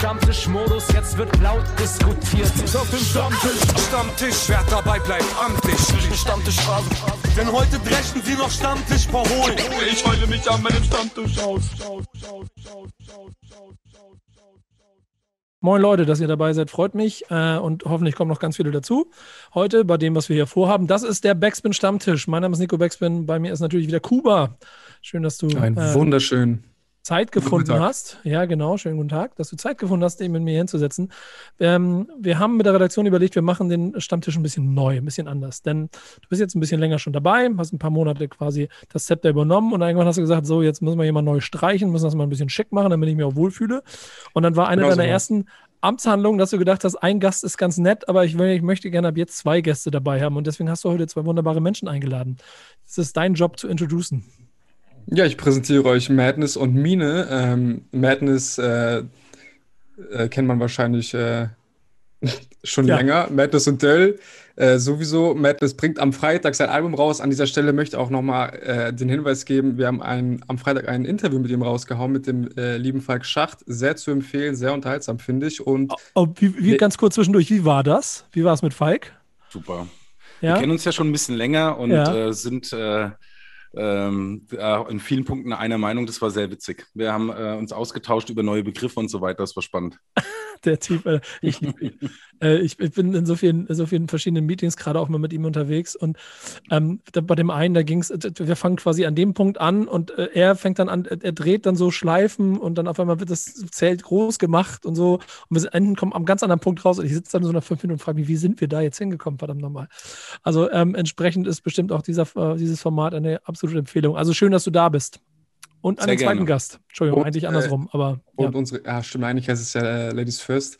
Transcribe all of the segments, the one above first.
Stammtischmodus, jetzt wird laut diskutiert. Auf dem Stammtisch, Stammtisch, wer dabei bleibt, amtlich. Stammtisch Phase. Denn heute dreschen sie noch Stammtisch verholen. Ich heule mich an meinem Stammtisch aus. Moin Leute, dass ihr dabei seid, freut mich äh, und hoffentlich kommen noch ganz viele dazu. Heute bei dem, was wir hier vorhaben, das ist der Backspin Stammtisch. Mein Name ist Nico Backspin, bei mir ist natürlich wieder Kuba. Schön, dass du Ein äh, wunderschön. Zeit gefunden hast. Ja, genau, schönen guten Tag, dass du Zeit gefunden hast, eben mit mir hinzusetzen. Ähm, wir haben mit der Redaktion überlegt, wir machen den Stammtisch ein bisschen neu, ein bisschen anders. Denn du bist jetzt ein bisschen länger schon dabei, hast ein paar Monate quasi das Zepter übernommen und irgendwann hast du gesagt, so, jetzt müssen wir mal neu streichen, müssen das mal ein bisschen schick machen, damit ich mich auch wohlfühle. Und dann war eine genau deiner so. ersten Amtshandlungen, dass du gedacht hast, ein Gast ist ganz nett, aber ich, ich möchte gerne ab jetzt zwei Gäste dabei haben. Und deswegen hast du heute zwei wunderbare Menschen eingeladen. Es ist dein Job zu introducen. Ja, ich präsentiere euch Madness und Mine. Ähm, Madness äh, äh, kennt man wahrscheinlich äh, schon ja. länger. Madness und Dell äh, sowieso. Madness bringt am Freitag sein Album raus. An dieser Stelle möchte ich auch nochmal äh, den Hinweis geben, wir haben ein, am Freitag ein Interview mit ihm rausgehauen, mit dem äh, lieben Falk Schacht. Sehr zu empfehlen, sehr unterhaltsam, finde ich. Und oh, oh, wie, wie, ganz kurz zwischendurch, wie war das? Wie war es mit Falk? Super. Ja? Wir kennen uns ja schon ein bisschen länger und ja. sind ähm, in vielen Punkten einer Meinung. Das war sehr witzig. Wir haben äh, uns ausgetauscht über neue Begriffe und so weiter. Das war spannend. Der Typ, äh, ich, äh, ich, ich, bin in so vielen, so vielen verschiedenen Meetings gerade auch mal mit ihm unterwegs und ähm, da, bei dem einen, da ging es, wir fangen quasi an dem Punkt an und äh, er fängt dann an, er dreht dann so Schleifen und dann auf einmal wird das Zelt groß gemacht und so und wir enden, kommen am ganz anderen Punkt raus und ich sitze dann so nach fünf Minuten und frage mich, wie sind wir da jetzt hingekommen, verdammt nochmal. Also ähm, entsprechend ist bestimmt auch dieser, äh, dieses Format eine absolute Empfehlung. Also schön, dass du da bist. Und an Sehr den zweiten gerne. Gast. Entschuldigung, und, eigentlich andersrum, äh, aber. Ja. Und unsere, ja, stimmt, eigentlich heißt es ja äh, Ladies First.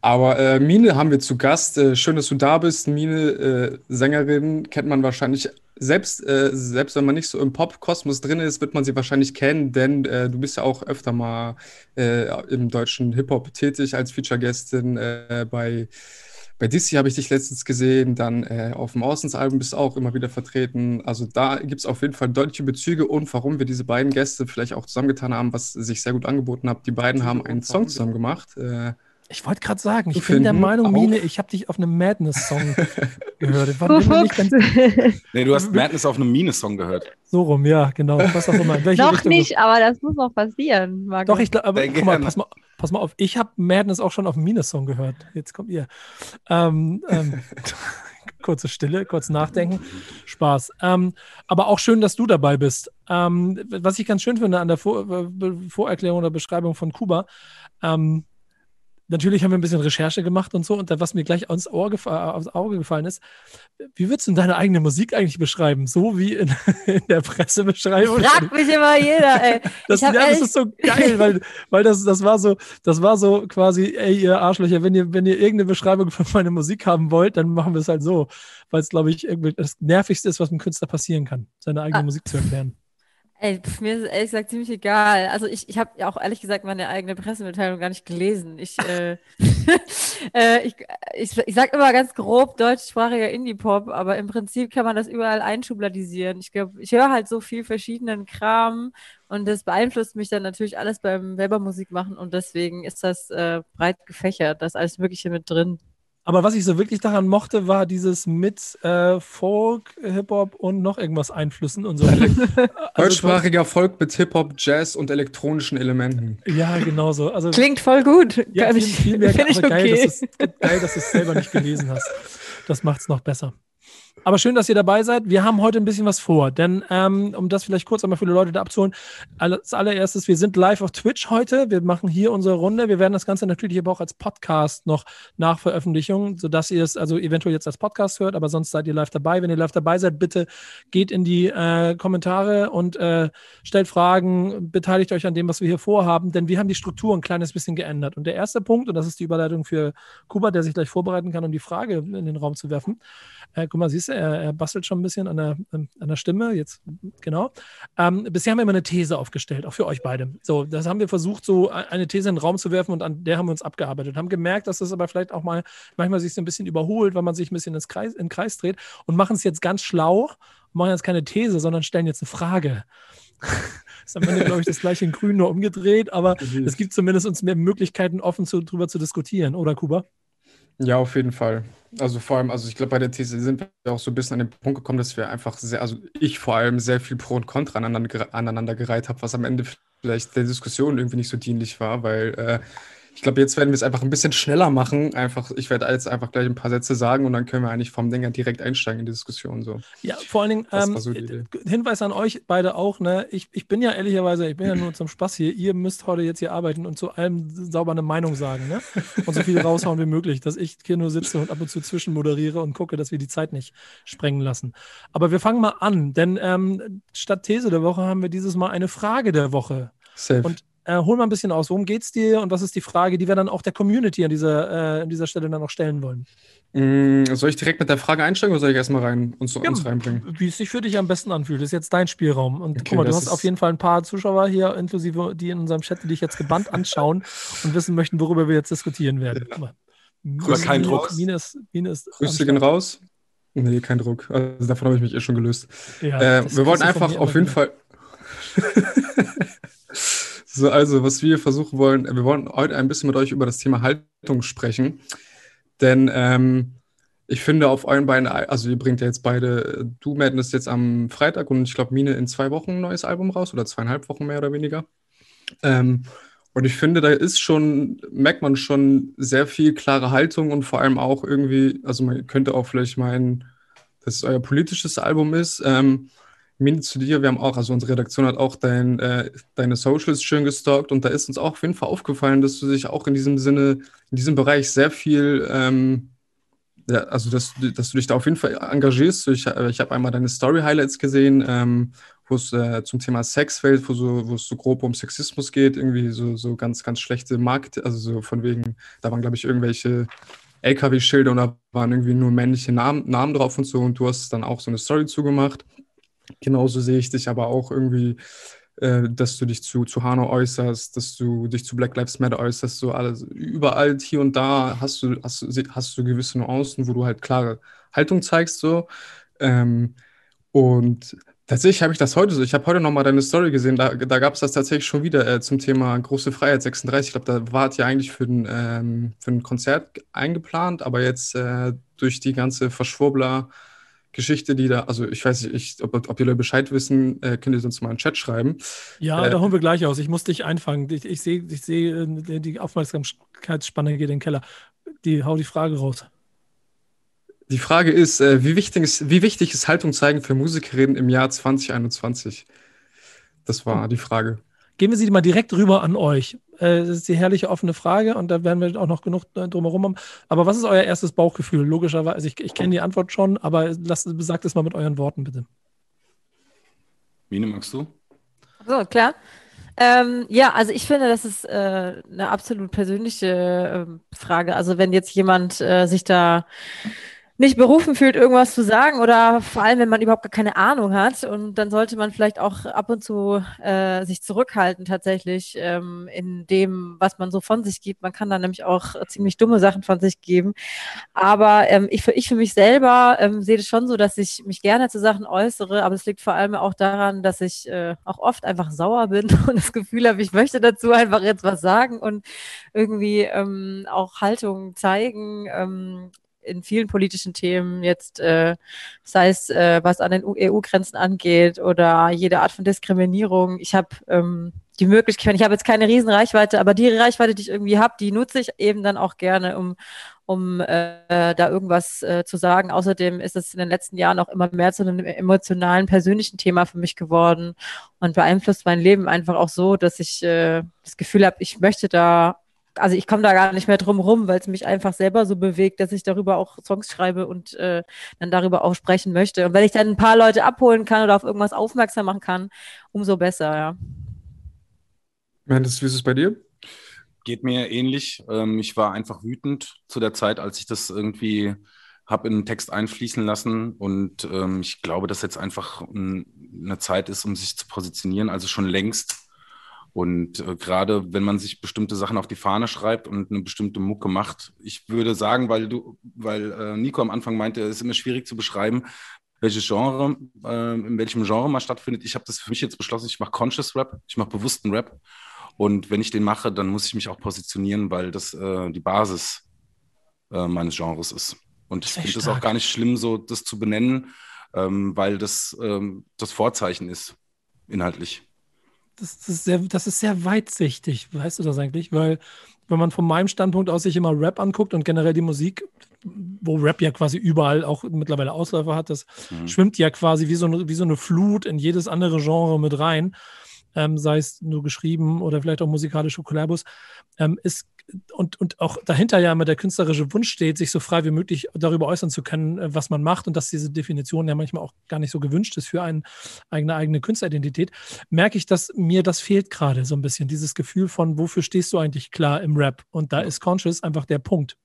Aber äh, Mine haben wir zu Gast. Äh, schön, dass du da bist. Mine, äh, Sängerin, kennt man wahrscheinlich. Selbst, äh, selbst wenn man nicht so im Pop-Kosmos drin ist, wird man sie wahrscheinlich kennen, denn du bist ja auch öfter mal im deutschen Hip-Hop tätig als Feature-Gästin bei bei Dizzy habe ich dich letztens gesehen, dann äh, auf dem Außensalbum bist du auch immer wieder vertreten. Also da gibt es auf jeden Fall deutliche Bezüge und warum wir diese beiden Gäste vielleicht auch zusammengetan haben, was sich sehr gut angeboten hat. Die beiden haben einen Song zusammen gemacht. Äh, ich wollte gerade sagen, ich bin der Meinung, Mine, ich habe dich auf einem Madness-Song gehört. War du nicht ganz nee, du hast Madness auf einem Mine-Song gehört. So rum, ja, genau. Was auch immer. noch Richtung nicht, aber das muss noch passieren. Markus. Doch, ich glaube, guck mal, pass mal, pass mal auf. Ich habe Madness auch schon auf einem Mine-Song gehört. Jetzt kommt ihr. Ähm, ähm, kurze Stille, kurz nachdenken. Spaß. Ähm, aber auch schön, dass du dabei bist. Ähm, was ich ganz schön finde an der Vor Vorerklärung oder Beschreibung von Kuba, ähm, natürlich haben wir ein bisschen Recherche gemacht und so. Und was mir gleich aufs, Ohr aufs Auge gefallen ist, wie würdest du deine eigene Musik eigentlich beschreiben? So wie in, in der Pressebeschreibung? Fragt mich immer jeder, ey. Das, ja, das ist so geil, weil, weil das, das war so, das war so quasi, ey, ihr Arschlöcher, wenn ihr, wenn ihr irgendeine Beschreibung von meiner Musik haben wollt, dann machen wir es halt so. Weil es, glaube ich, irgendwie das Nervigste ist, was einem Künstler passieren kann, seine eigene ah. Musik zu erklären. Ey, mir ist ehrlich gesagt ziemlich egal. Also ich, ich habe ja auch ehrlich gesagt meine eigene Pressemitteilung gar nicht gelesen. Ich, äh, äh, ich, ich, ich sag immer ganz grob deutschsprachiger Indie-Pop, aber im Prinzip kann man das überall einschubladisieren. Ich glaube, ich höre halt so viel verschiedenen Kram und das beeinflusst mich dann natürlich alles beim Webermusik machen und deswegen ist das äh, breit gefächert. Da ist alles Mögliche mit drin. Aber was ich so wirklich daran mochte, war dieses mit äh, Folk, Hip-Hop und noch irgendwas Einflüssen und so. also, Deutschsprachiger Folk mit Hip-Hop, Jazz und elektronischen Elementen. Ja, genau so. Also, Klingt voll gut. Ja, viel, viel mehr, aber okay. geil, dass geil, dass du es selber nicht gelesen hast. Das macht es noch besser. Aber schön, dass ihr dabei seid. Wir haben heute ein bisschen was vor, denn ähm, um das vielleicht kurz einmal für die Leute da abzuholen, als allererstes, wir sind live auf Twitch heute. Wir machen hier unsere Runde. Wir werden das Ganze natürlich aber auch als Podcast noch nach Veröffentlichung, sodass ihr es also eventuell jetzt als Podcast hört, aber sonst seid ihr live dabei. Wenn ihr live dabei seid, bitte geht in die äh, Kommentare und äh, stellt Fragen, beteiligt euch an dem, was wir hier vorhaben, denn wir haben die Struktur ein kleines bisschen geändert. Und der erste Punkt, und das ist die Überleitung für Kuba, der sich gleich vorbereiten kann, um die Frage in den Raum zu werfen. Äh, guck mal, siehst du, er, er, bastelt schon ein bisschen an der, an der Stimme. Jetzt, genau. Ähm, bisher haben wir immer eine These aufgestellt, auch für euch beide. So, das haben wir versucht, so eine These in den Raum zu werfen und an der haben wir uns abgearbeitet. Haben gemerkt, dass das aber vielleicht auch mal manchmal sich so ein bisschen überholt, weil man sich ein bisschen ins Kreis, in den Kreis dreht und machen es jetzt ganz schlau, machen jetzt keine These, sondern stellen jetzt eine Frage. ist am Ende, glaube ich, das gleiche in Grün nur umgedreht, aber es gibt zumindest uns mehr Möglichkeiten, offen zu, drüber zu diskutieren, oder Kuba? Ja, auf jeden Fall. Also vor allem, also ich glaube, bei der These sind wir auch so ein bisschen an den Punkt gekommen, dass wir einfach sehr, also ich vor allem sehr viel Pro und Contra aneinander, aneinander gereiht habe, was am Ende vielleicht der Diskussion irgendwie nicht so dienlich war, weil äh, ich glaube, jetzt werden wir es einfach ein bisschen schneller machen. Einfach, ich werde jetzt einfach gleich ein paar Sätze sagen und dann können wir eigentlich vom Dinger direkt einsteigen in die Diskussion. So. Ja, vor allen Dingen, ähm, so Hinweis an euch beide auch, ne? Ich, ich bin ja ehrlicherweise, ich bin ja nur zum Spaß hier. Ihr müsst heute jetzt hier arbeiten und zu allem sauber eine Meinung sagen, ne? Und so viel raushauen wie möglich, dass ich hier nur sitze und ab und zu zwischen moderiere und gucke, dass wir die Zeit nicht sprengen lassen. Aber wir fangen mal an, denn ähm, statt These der Woche haben wir dieses Mal eine Frage der Woche. Safe. Und äh, hol mal ein bisschen aus. Worum geht es dir und was ist die Frage, die wir dann auch der Community an dieser, äh, an dieser Stelle dann noch stellen wollen? Mm, soll ich direkt mit der Frage einsteigen oder soll ich erstmal rein, uns, ja, uns reinbringen? Wie es sich für dich am besten anfühlt, ist jetzt dein Spielraum. Und okay, guck mal, du hast auf jeden Fall ein paar Zuschauer hier, inklusive die in unserem Chat, die dich jetzt gebannt anschauen und wissen möchten, worüber wir jetzt diskutieren werden. Ja. Grüße, kein Druck. Minus, Minus Grüße gehen raus. Nee, kein Druck. Also davon habe ich mich eh schon gelöst. Ja, äh, wir wollten einfach auf jeden Fall. So, also, was wir versuchen wollen, wir wollen heute ein bisschen mit euch über das Thema Haltung sprechen. Denn ähm, ich finde auf euren beiden, also ihr bringt ja jetzt beide, du Madness jetzt am Freitag und ich glaube Mine in zwei Wochen ein neues Album raus oder zweieinhalb Wochen mehr oder weniger. Ähm, und ich finde, da ist schon, merkt man schon sehr viel klare Haltung und vor allem auch irgendwie, also man könnte auch vielleicht meinen, dass es euer politisches Album ist. Ähm, Mini zu dir, wir haben auch, also unsere Redaktion hat auch dein, äh, deine Socials schön gestalkt und da ist uns auch auf jeden Fall aufgefallen, dass du dich auch in diesem Sinne, in diesem Bereich sehr viel, ähm, ja, also dass, dass du dich da auf jeden Fall engagierst. Ich, äh, ich habe einmal deine Story-Highlights gesehen, ähm, wo es äh, zum Thema Sex fällt, wo, so, wo es so grob um Sexismus geht, irgendwie so, so ganz, ganz schlechte Markt, also so von wegen, da waren, glaube ich, irgendwelche LKW-Schilder und da waren irgendwie nur männliche Namen, Namen drauf und so und du hast dann auch so eine Story zugemacht. Genauso sehe ich dich aber auch irgendwie, äh, dass du dich zu, zu Hanau äußerst, dass du dich zu Black Lives Matter äußerst, so alles, überall hier und da hast du, hast, hast du gewisse Nuancen, wo du halt klare Haltung zeigst, so. Ähm, und tatsächlich habe ich das heute so. Ich habe heute nochmal deine Story gesehen, da, da gab es das tatsächlich schon wieder äh, zum Thema Große Freiheit 36. Ich glaube, da war es ja eigentlich für ein, ähm, für ein Konzert eingeplant, aber jetzt äh, durch die ganze Verschwurbler- Geschichte, die da, also ich weiß nicht, ob, ob die Leute Bescheid wissen, äh, könnt ihr uns mal einen Chat schreiben. Ja, äh, da holen wir gleich aus. Ich muss dich einfangen. Ich, ich sehe, ich seh, äh, die Aufmerksamkeitsspanne geht in den Keller. Die, hau die Frage raus. Die Frage ist, äh, wie, wichtig ist, wie wichtig ist Haltung zeigen für Musikerinnen im Jahr 2021? Das war oh. die Frage. Gehen wir sie mal direkt rüber an euch. Äh, das ist die herrliche offene Frage und da werden wir auch noch genug drumherum haben. Aber was ist euer erstes Bauchgefühl? Logischerweise, also ich, ich kenne die Antwort schon, aber lasst, sagt es mal mit euren Worten, bitte. Mine, magst du? So, klar. Ähm, ja, also ich finde, das ist äh, eine absolut persönliche äh, Frage. Also wenn jetzt jemand äh, sich da nicht berufen fühlt, irgendwas zu sagen oder vor allem, wenn man überhaupt gar keine Ahnung hat. Und dann sollte man vielleicht auch ab und zu äh, sich zurückhalten tatsächlich ähm, in dem, was man so von sich gibt. Man kann da nämlich auch ziemlich dumme Sachen von sich geben. Aber ähm, ich, für, ich für mich selber ähm, sehe es schon so, dass ich mich gerne zu Sachen äußere, aber es liegt vor allem auch daran, dass ich äh, auch oft einfach sauer bin und das Gefühl habe, ich möchte dazu einfach jetzt was sagen und irgendwie ähm, auch Haltung zeigen. Ähm, in vielen politischen Themen jetzt, äh, sei es äh, was an den EU-Grenzen angeht oder jede Art von Diskriminierung. Ich habe ähm, die Möglichkeit, ich habe jetzt keine Riesenreichweite, aber die Reichweite, die ich irgendwie habe, die nutze ich eben dann auch gerne, um um äh, da irgendwas äh, zu sagen. Außerdem ist es in den letzten Jahren auch immer mehr zu einem emotionalen, persönlichen Thema für mich geworden und beeinflusst mein Leben einfach auch so, dass ich äh, das Gefühl habe, ich möchte da also ich komme da gar nicht mehr drum rum, weil es mich einfach selber so bewegt, dass ich darüber auch Songs schreibe und äh, dann darüber auch sprechen möchte. Und wenn ich dann ein paar Leute abholen kann oder auf irgendwas aufmerksam machen kann, umso besser, ja. Mendes, wie ist es bei dir? Geht mir ähnlich. Ähm, ich war einfach wütend zu der Zeit, als ich das irgendwie habe in den Text einfließen lassen. Und ähm, ich glaube, dass jetzt einfach eine Zeit ist, um sich zu positionieren. Also schon längst und äh, gerade wenn man sich bestimmte Sachen auf die Fahne schreibt und eine bestimmte Mucke macht, ich würde sagen, weil du, weil äh, Nico am Anfang meinte, es ist immer schwierig zu beschreiben, welches Genre, äh, in welchem Genre mal stattfindet. Ich habe das für mich jetzt beschlossen, ich mache Conscious Rap, ich mache bewussten Rap. Und wenn ich den mache, dann muss ich mich auch positionieren, weil das äh, die Basis äh, meines Genres ist. Und ich finde es auch gar nicht schlimm, so das zu benennen, ähm, weil das ähm, das Vorzeichen ist, inhaltlich. Das, das, ist sehr, das ist sehr weitsichtig, weißt du das eigentlich? Weil, wenn man von meinem Standpunkt aus sich immer Rap anguckt und generell die Musik, wo Rap ja quasi überall auch mittlerweile Ausläufer hat, das mhm. schwimmt ja quasi wie so, eine, wie so eine Flut in jedes andere Genre mit rein, ähm, sei es nur geschrieben oder vielleicht auch musikalische Kollabos, ähm, ist und, und auch dahinter ja immer der künstlerische Wunsch steht, sich so frei wie möglich darüber äußern zu können, äh, was man macht und dass diese Definition ja manchmal auch gar nicht so gewünscht ist für eine eigene, eigene Künstleridentität, merke ich, dass mir das fehlt gerade so ein bisschen, dieses Gefühl von, wofür stehst du eigentlich klar im Rap? Und da ist Conscious einfach der Punkt.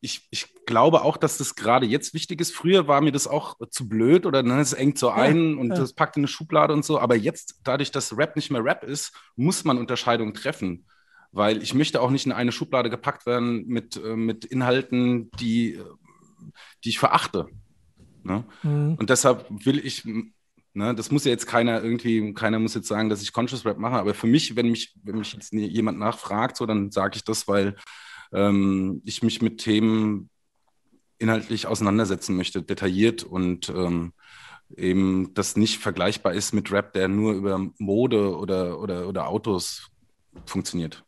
Ich, ich, glaube auch, dass das gerade jetzt wichtig ist. Früher war mir das auch zu blöd oder ne, es engt so ein ja, und ja. das packt in eine Schublade und so. Aber jetzt, dadurch, dass Rap nicht mehr Rap ist, muss man Unterscheidungen treffen weil ich möchte auch nicht in eine Schublade gepackt werden mit, äh, mit Inhalten, die, äh, die ich verachte. Ne? Mhm. Und deshalb will ich, ne, das muss ja jetzt keiner irgendwie, keiner muss jetzt sagen, dass ich Conscious Rap mache, aber für mich, wenn mich, wenn mich jetzt jemand nachfragt, so, dann sage ich das, weil ähm, ich mich mit Themen inhaltlich auseinandersetzen möchte, detailliert und ähm, eben das nicht vergleichbar ist mit Rap, der nur über Mode oder, oder, oder Autos funktioniert.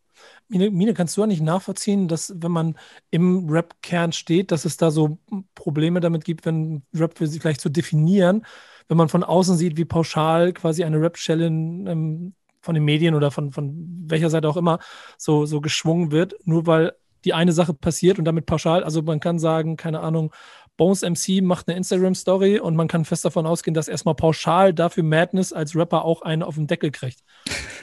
Mine, Mine, kannst du nicht nachvollziehen, dass wenn man im Rap-Kern steht, dass es da so Probleme damit gibt, wenn Rap für sich vielleicht zu definieren, wenn man von außen sieht, wie pauschal quasi eine Rap-Stelle ähm, von den Medien oder von, von welcher Seite auch immer so, so geschwungen wird, nur weil die eine Sache passiert und damit pauschal, also man kann sagen, keine Ahnung, Bones MC macht eine Instagram-Story und man kann fest davon ausgehen, dass erstmal pauschal dafür Madness als Rapper auch einen auf den Deckel kriegt.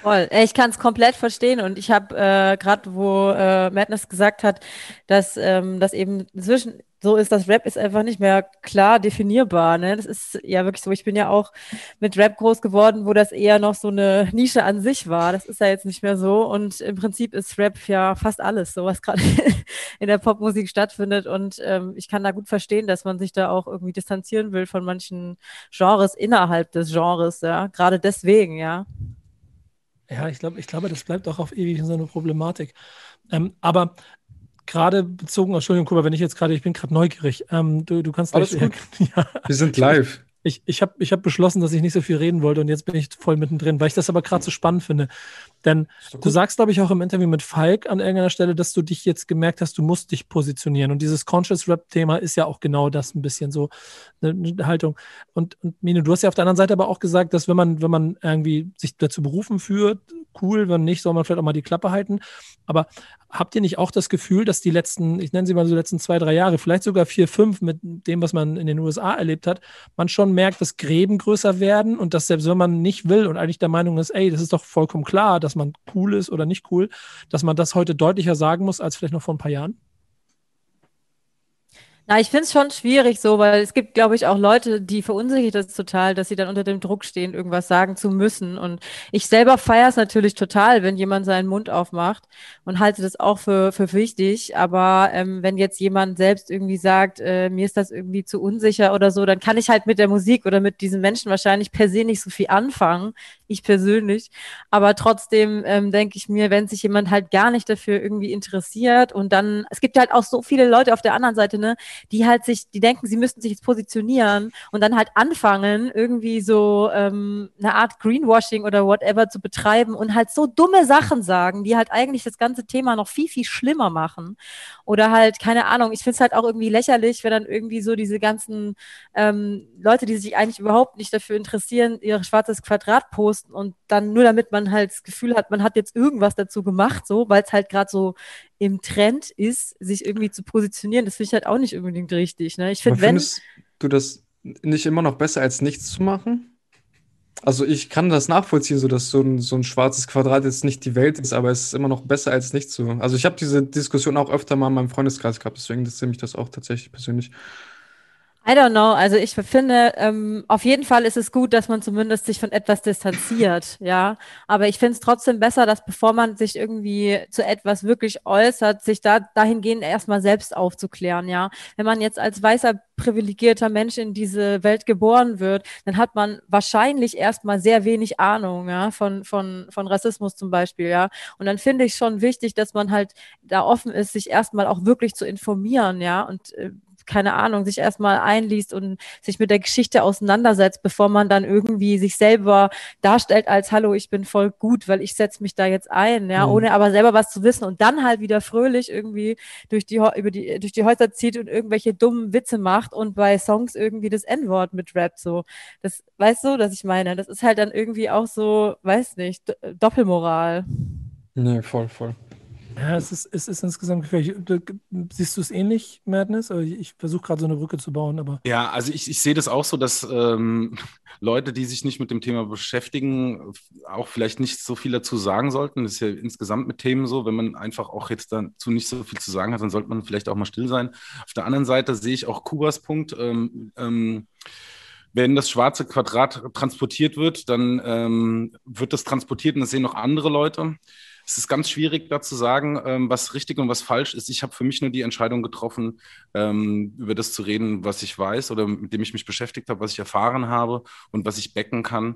Voll. Ich kann es komplett verstehen und ich habe äh, gerade, wo äh, Madness gesagt hat, dass ähm, das eben inzwischen so ist das Rap ist einfach nicht mehr klar definierbar. Ne? Das ist ja wirklich so. Ich bin ja auch mit Rap groß geworden, wo das eher noch so eine Nische an sich war. Das ist ja jetzt nicht mehr so. Und im Prinzip ist Rap ja fast alles, so was gerade in der Popmusik stattfindet. Und ähm, ich kann da gut verstehen, dass man sich da auch irgendwie distanzieren will von manchen Genres innerhalb des Genres. Ja, gerade deswegen, ja. Ja, ich glaube, ich glaube, das bleibt auch auf ewig so eine Problematik. Ähm, aber gerade bezogen, Entschuldigung, Kuba, wenn ich jetzt gerade, ich bin gerade neugierig. Ähm, du, du kannst Alles gleich, gut. Ja. Wir sind live. Ich, ich habe ich hab beschlossen, dass ich nicht so viel reden wollte und jetzt bin ich voll mittendrin, weil ich das aber gerade so spannend finde. Denn du sagst, glaube ich, auch im Interview mit Falk an irgendeiner Stelle, dass du dich jetzt gemerkt hast, du musst dich positionieren. Und dieses Conscious Rap-Thema ist ja auch genau das ein bisschen so eine, eine Haltung. Und, und Mine, du hast ja auf der anderen Seite aber auch gesagt, dass wenn man, wenn man irgendwie sich dazu berufen führt, cool, wenn nicht, soll man vielleicht auch mal die Klappe halten. Aber habt ihr nicht auch das Gefühl, dass die letzten, ich nenne sie mal so letzten zwei, drei Jahre, vielleicht sogar vier, fünf mit dem, was man in den USA erlebt hat, man schon merkt, dass Gräben größer werden und dass selbst wenn man nicht will und eigentlich der Meinung ist, ey, das ist doch vollkommen klar, dass man cool ist oder nicht cool, dass man das heute deutlicher sagen muss als vielleicht noch vor ein paar Jahren? Na, ich finde es schon schwierig so, weil es gibt, glaube ich, auch Leute, die verunsichert das total, dass sie dann unter dem Druck stehen, irgendwas sagen zu müssen. Und ich selber feiere es natürlich total, wenn jemand seinen Mund aufmacht und halte das auch für, für wichtig. Aber ähm, wenn jetzt jemand selbst irgendwie sagt, äh, mir ist das irgendwie zu unsicher oder so, dann kann ich halt mit der Musik oder mit diesen Menschen wahrscheinlich per se nicht so viel anfangen. Ich persönlich. Aber trotzdem ähm, denke ich mir, wenn sich jemand halt gar nicht dafür irgendwie interessiert und dann, es gibt halt auch so viele Leute auf der anderen Seite, ne, die halt sich, die denken, sie müssten sich jetzt positionieren und dann halt anfangen, irgendwie so ähm, eine Art Greenwashing oder whatever zu betreiben und halt so dumme Sachen sagen, die halt eigentlich das ganze Thema noch viel, viel schlimmer machen. Oder halt, keine Ahnung, ich finde es halt auch irgendwie lächerlich, wenn dann irgendwie so diese ganzen ähm, Leute, die sich eigentlich überhaupt nicht dafür interessieren, ihr schwarzes Quadrat posten und dann nur damit man halt das Gefühl hat, man hat jetzt irgendwas dazu gemacht, so, weil es halt gerade so im Trend ist, sich irgendwie zu positionieren, das finde ich halt auch nicht unbedingt richtig. Ne? Ich finde, wenn. Findest du das nicht immer noch besser, als nichts zu machen? Also ich kann das nachvollziehen, so dass so ein, so ein schwarzes Quadrat jetzt nicht die Welt ist, aber es ist immer noch besser als nichts zu. Also ich habe diese Diskussion auch öfter mal in meinem Freundeskreis gehabt, deswegen interessiert mich das auch tatsächlich persönlich. I don't know. Also ich finde, ähm, auf jeden Fall ist es gut, dass man zumindest sich von etwas distanziert, ja. Aber ich finde es trotzdem besser, dass bevor man sich irgendwie zu etwas wirklich äußert, sich da dahingehend erstmal selbst aufzuklären, ja. Wenn man jetzt als weißer privilegierter Mensch in diese Welt geboren wird, dann hat man wahrscheinlich erstmal sehr wenig Ahnung, ja, von, von, von Rassismus zum Beispiel, ja. Und dann finde ich schon wichtig, dass man halt da offen ist, sich erstmal auch wirklich zu informieren, ja. Und äh, keine Ahnung, sich erstmal einliest und sich mit der Geschichte auseinandersetzt, bevor man dann irgendwie sich selber darstellt als Hallo, ich bin voll gut, weil ich setze mich da jetzt ein, ja, mhm. ohne aber selber was zu wissen und dann halt wieder fröhlich irgendwie durch die, über die, durch die Häuser zieht und irgendwelche dummen Witze macht und bei Songs irgendwie das N-Wort mit Rap so. Das, weißt du, was ich meine? Das ist halt dann irgendwie auch so, weiß nicht, Doppelmoral. Nee, voll, voll. Ja, es ist, es ist insgesamt gefährlich. Siehst du es ähnlich, Madness? Ich versuche gerade so eine Brücke zu bauen, aber. Ja, also ich, ich sehe das auch so, dass ähm, Leute, die sich nicht mit dem Thema beschäftigen, auch vielleicht nicht so viel dazu sagen sollten. Das ist ja insgesamt mit Themen so. Wenn man einfach auch jetzt dazu nicht so viel zu sagen hat, dann sollte man vielleicht auch mal still sein. Auf der anderen Seite sehe ich auch Kubas Punkt. Ähm, ähm, wenn das schwarze Quadrat transportiert wird, dann ähm, wird das transportiert und das sehen noch andere Leute es ist ganz schwierig da zu sagen, ähm, was richtig und was falsch ist. Ich habe für mich nur die Entscheidung getroffen, ähm, über das zu reden, was ich weiß oder mit dem ich mich beschäftigt habe, was ich erfahren habe und was ich becken kann.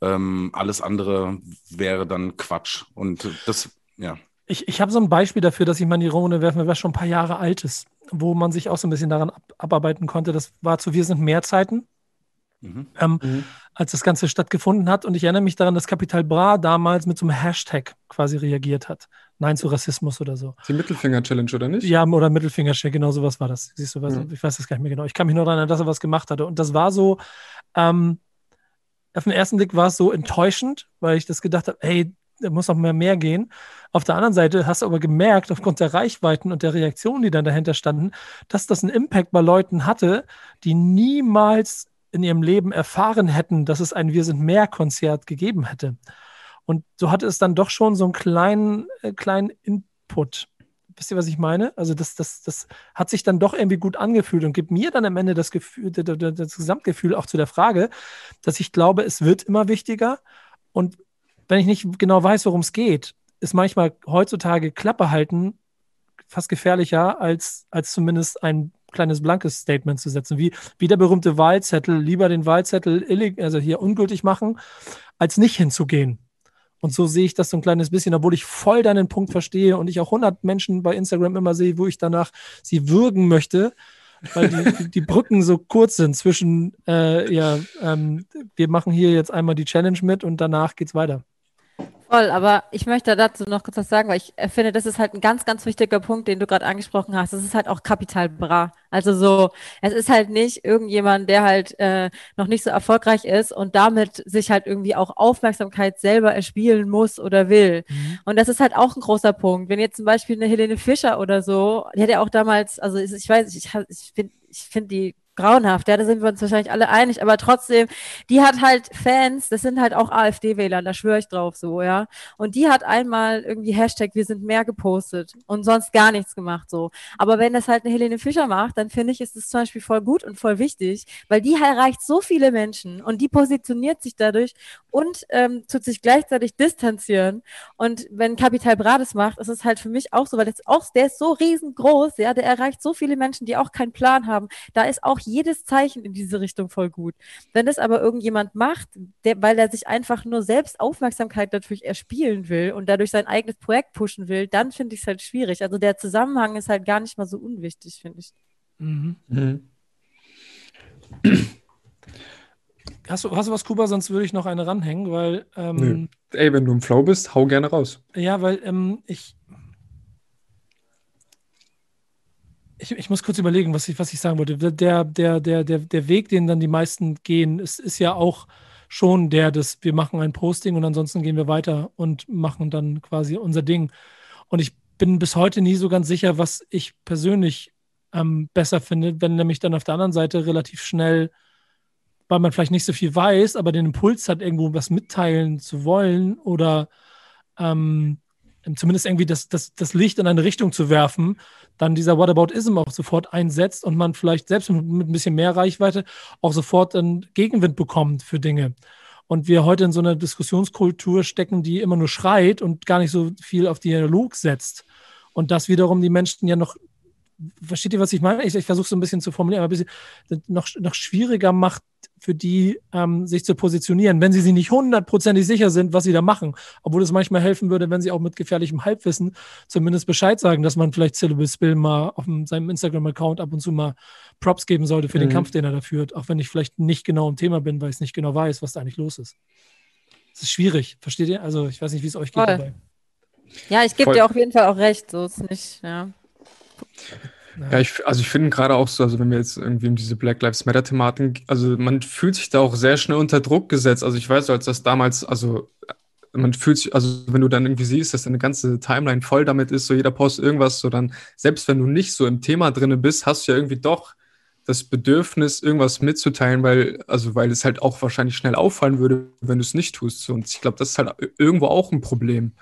Ähm, alles andere wäre dann Quatsch. Und das, ja. Ich, ich habe so ein Beispiel dafür, dass ich mal in die Runde werfen was schon ein paar Jahre alt ist, wo man sich auch so ein bisschen daran ab, abarbeiten konnte. Das war zu Wir sind mehr Zeiten. Mhm. Ähm, mhm. als das Ganze stattgefunden hat. Und ich erinnere mich daran, dass Capital Bra damals mit so einem Hashtag quasi reagiert hat. Nein zu Rassismus oder so. Die Mittelfinger-Challenge, oder nicht? Ja, oder Mittelfinger-Challenge, genau sowas war das. Siehst du, was, mhm. ich weiß das gar nicht mehr genau. Ich kann mich nur daran erinnern, dass er was gemacht hatte. Und das war so, ähm, auf den ersten Blick war es so enttäuschend, weil ich das gedacht habe, hey, da muss noch mehr, mehr gehen. Auf der anderen Seite hast du aber gemerkt, aufgrund der Reichweiten und der Reaktionen, die dann dahinter standen, dass das einen Impact bei Leuten hatte, die niemals in ihrem Leben erfahren hätten, dass es ein Wir sind mehr Konzert gegeben hätte. Und so hatte es dann doch schon so einen kleinen, äh, kleinen Input. Wisst ihr, was ich meine? Also das, das, das hat sich dann doch irgendwie gut angefühlt und gibt mir dann am Ende das Gefühl, das, das Gesamtgefühl auch zu der Frage, dass ich glaube, es wird immer wichtiger. Und wenn ich nicht genau weiß, worum es geht, ist manchmal heutzutage Klappe halten fast gefährlicher als, als zumindest ein kleines blankes Statement zu setzen, wie, wie der berühmte Wahlzettel, lieber den Wahlzettel also hier ungültig machen, als nicht hinzugehen. Und so sehe ich das so ein kleines bisschen, obwohl ich voll deinen Punkt verstehe und ich auch 100 Menschen bei Instagram immer sehe, wo ich danach sie würgen möchte, weil die, die Brücken so kurz sind zwischen, äh, ja, ähm, wir machen hier jetzt einmal die Challenge mit und danach geht's weiter. Voll, aber ich möchte dazu noch kurz was sagen, weil ich finde, das ist halt ein ganz, ganz wichtiger Punkt, den du gerade angesprochen hast. Das ist halt auch Kapital Bra. Also so, es ist halt nicht irgendjemand, der halt äh, noch nicht so erfolgreich ist und damit sich halt irgendwie auch Aufmerksamkeit selber erspielen muss oder will. Mhm. Und das ist halt auch ein großer Punkt. Wenn jetzt zum Beispiel eine Helene Fischer oder so, die hat ja auch damals, also ich weiß, ich, ich finde ich finde die grauenhaft, ja, da sind wir uns wahrscheinlich alle einig, aber trotzdem, die hat halt Fans, das sind halt auch AfD-Wähler, da schwöre ich drauf so, ja. Und die hat einmal irgendwie Hashtag wir sind mehr gepostet und sonst gar nichts gemacht so. Aber wenn das halt eine Helene Fischer macht, dann finde ich, ist es zum Beispiel voll gut und voll wichtig, weil die erreicht so viele Menschen und die positioniert sich dadurch und ähm, tut sich gleichzeitig distanzieren. Und wenn Capital Brades macht, ist es halt für mich auch so, weil das auch, der ist so riesengroß, ja, der erreicht so viele Menschen, die auch keinen Plan haben. Da ist auch jedes Zeichen in diese Richtung voll gut. Wenn das aber irgendjemand macht, der, weil er sich einfach nur selbst Aufmerksamkeit natürlich erspielen will und dadurch sein eigenes Projekt pushen will, dann finde ich es halt schwierig. Also der Zusammenhang ist halt gar nicht mal so unwichtig, finde ich. Mhm. Mhm. Hast du, hast du was, Kuba? Sonst würde ich noch eine ranhängen, weil. Ähm, Ey, wenn du im Flow bist, hau gerne raus. Ja, weil ähm, ich, ich, ich muss kurz überlegen, was ich, was ich sagen wollte. Der, der, der, der, der Weg, den dann die meisten gehen, ist, ist ja auch schon der, dass wir machen ein Posting und ansonsten gehen wir weiter und machen dann quasi unser Ding. Und ich bin bis heute nie so ganz sicher, was ich persönlich ähm, besser finde, wenn nämlich dann auf der anderen Seite relativ schnell, weil man vielleicht nicht so viel weiß, aber den Impuls hat, irgendwo was mitteilen zu wollen oder ähm, zumindest irgendwie das, das, das Licht in eine Richtung zu werfen, dann dieser Whataboutism auch sofort einsetzt und man vielleicht selbst mit, ein bisschen mehr Reichweite auch sofort einen Gegenwind bekommt für Dinge. Und wir heute in so einer Diskussionskultur stecken, die immer nur schreit und gar nicht so viel auf Dialog setzt. Und das wiederum die Menschen ja noch versteht ihr, was ich meine? Ich, ich versuche so ein bisschen zu formulieren, aber ein bisschen noch, noch schwieriger macht für die, ähm, sich zu positionieren, wenn sie sich nicht hundertprozentig sicher sind, was sie da machen. Obwohl es manchmal helfen würde, wenn sie auch mit gefährlichem Halbwissen zumindest Bescheid sagen, dass man vielleicht Syllable Spill mal auf seinem Instagram-Account ab und zu mal Props geben sollte für mhm. den Kampf, den er da führt. Auch wenn ich vielleicht nicht genau im Thema bin, weil ich es nicht genau weiß, was da eigentlich los ist. Es ist schwierig, versteht ihr? Also ich weiß nicht, wie es euch geht Voll. dabei. Ja, ich gebe dir auf jeden Fall auch recht, so ist nicht, ja. Ja, ich, also ich finde gerade auch so, also wenn wir jetzt irgendwie um diese Black Lives Matter-Thematik, also man fühlt sich da auch sehr schnell unter Druck gesetzt. Also ich weiß, als das damals, also man fühlt sich, also wenn du dann irgendwie siehst, dass deine ganze Timeline voll damit ist, so jeder postet irgendwas, so dann, selbst wenn du nicht so im Thema drin bist, hast du ja irgendwie doch das Bedürfnis, irgendwas mitzuteilen, weil, also weil es halt auch wahrscheinlich schnell auffallen würde, wenn du es nicht tust. Und ich glaube, das ist halt irgendwo auch ein Problem.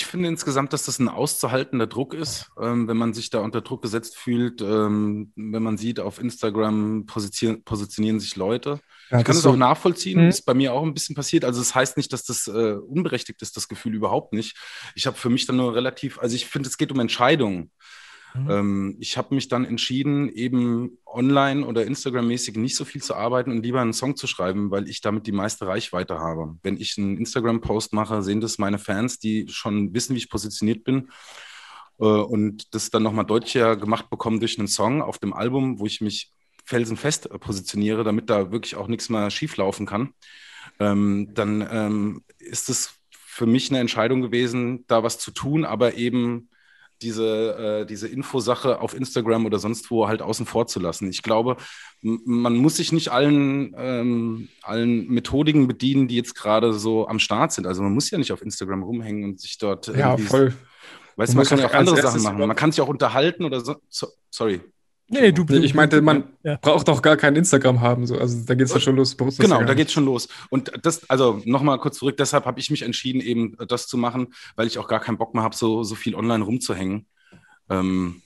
Ich finde insgesamt, dass das ein auszuhaltender Druck ist, ähm, wenn man sich da unter Druck gesetzt fühlt, ähm, wenn man sieht, auf Instagram positionieren, sich Leute. Ja, ich kann es so auch nachvollziehen, mhm. ist bei mir auch ein bisschen passiert. Also es das heißt nicht, dass das äh, unberechtigt ist, das Gefühl überhaupt nicht. Ich habe für mich dann nur relativ, also ich finde, es geht um Entscheidungen. Mhm. Ähm, ich habe mich dann entschieden, eben online oder Instagram-mäßig nicht so viel zu arbeiten und lieber einen Song zu schreiben, weil ich damit die meiste Reichweite habe. Wenn ich einen Instagram-Post mache, sehen das meine Fans, die schon wissen, wie ich positioniert bin äh, und das dann nochmal deutlicher gemacht bekommen durch einen Song auf dem Album, wo ich mich felsenfest positioniere, damit da wirklich auch nichts mehr schieflaufen kann. Ähm, dann ähm, ist es für mich eine Entscheidung gewesen, da was zu tun, aber eben diese, äh, diese Infosache auf Instagram oder sonst wo halt außen vor zu lassen. Ich glaube, man muss sich nicht allen, ähm, allen Methodiken bedienen, die jetzt gerade so am Start sind. Also man muss ja nicht auf Instagram rumhängen und sich dort. Ja, voll. Weißt du, man kann ja auch andere Sachen machen. Man kann sich auch unterhalten oder so. so sorry. Nee, du, ich meinte, man ja. braucht auch gar kein Instagram haben. So. Also da geht es ja schon los. Genau, da geht es schon los. Und das, also nochmal kurz zurück, deshalb habe ich mich entschieden, eben das zu machen, weil ich auch gar keinen Bock mehr habe, so, so viel online rumzuhängen. Ähm,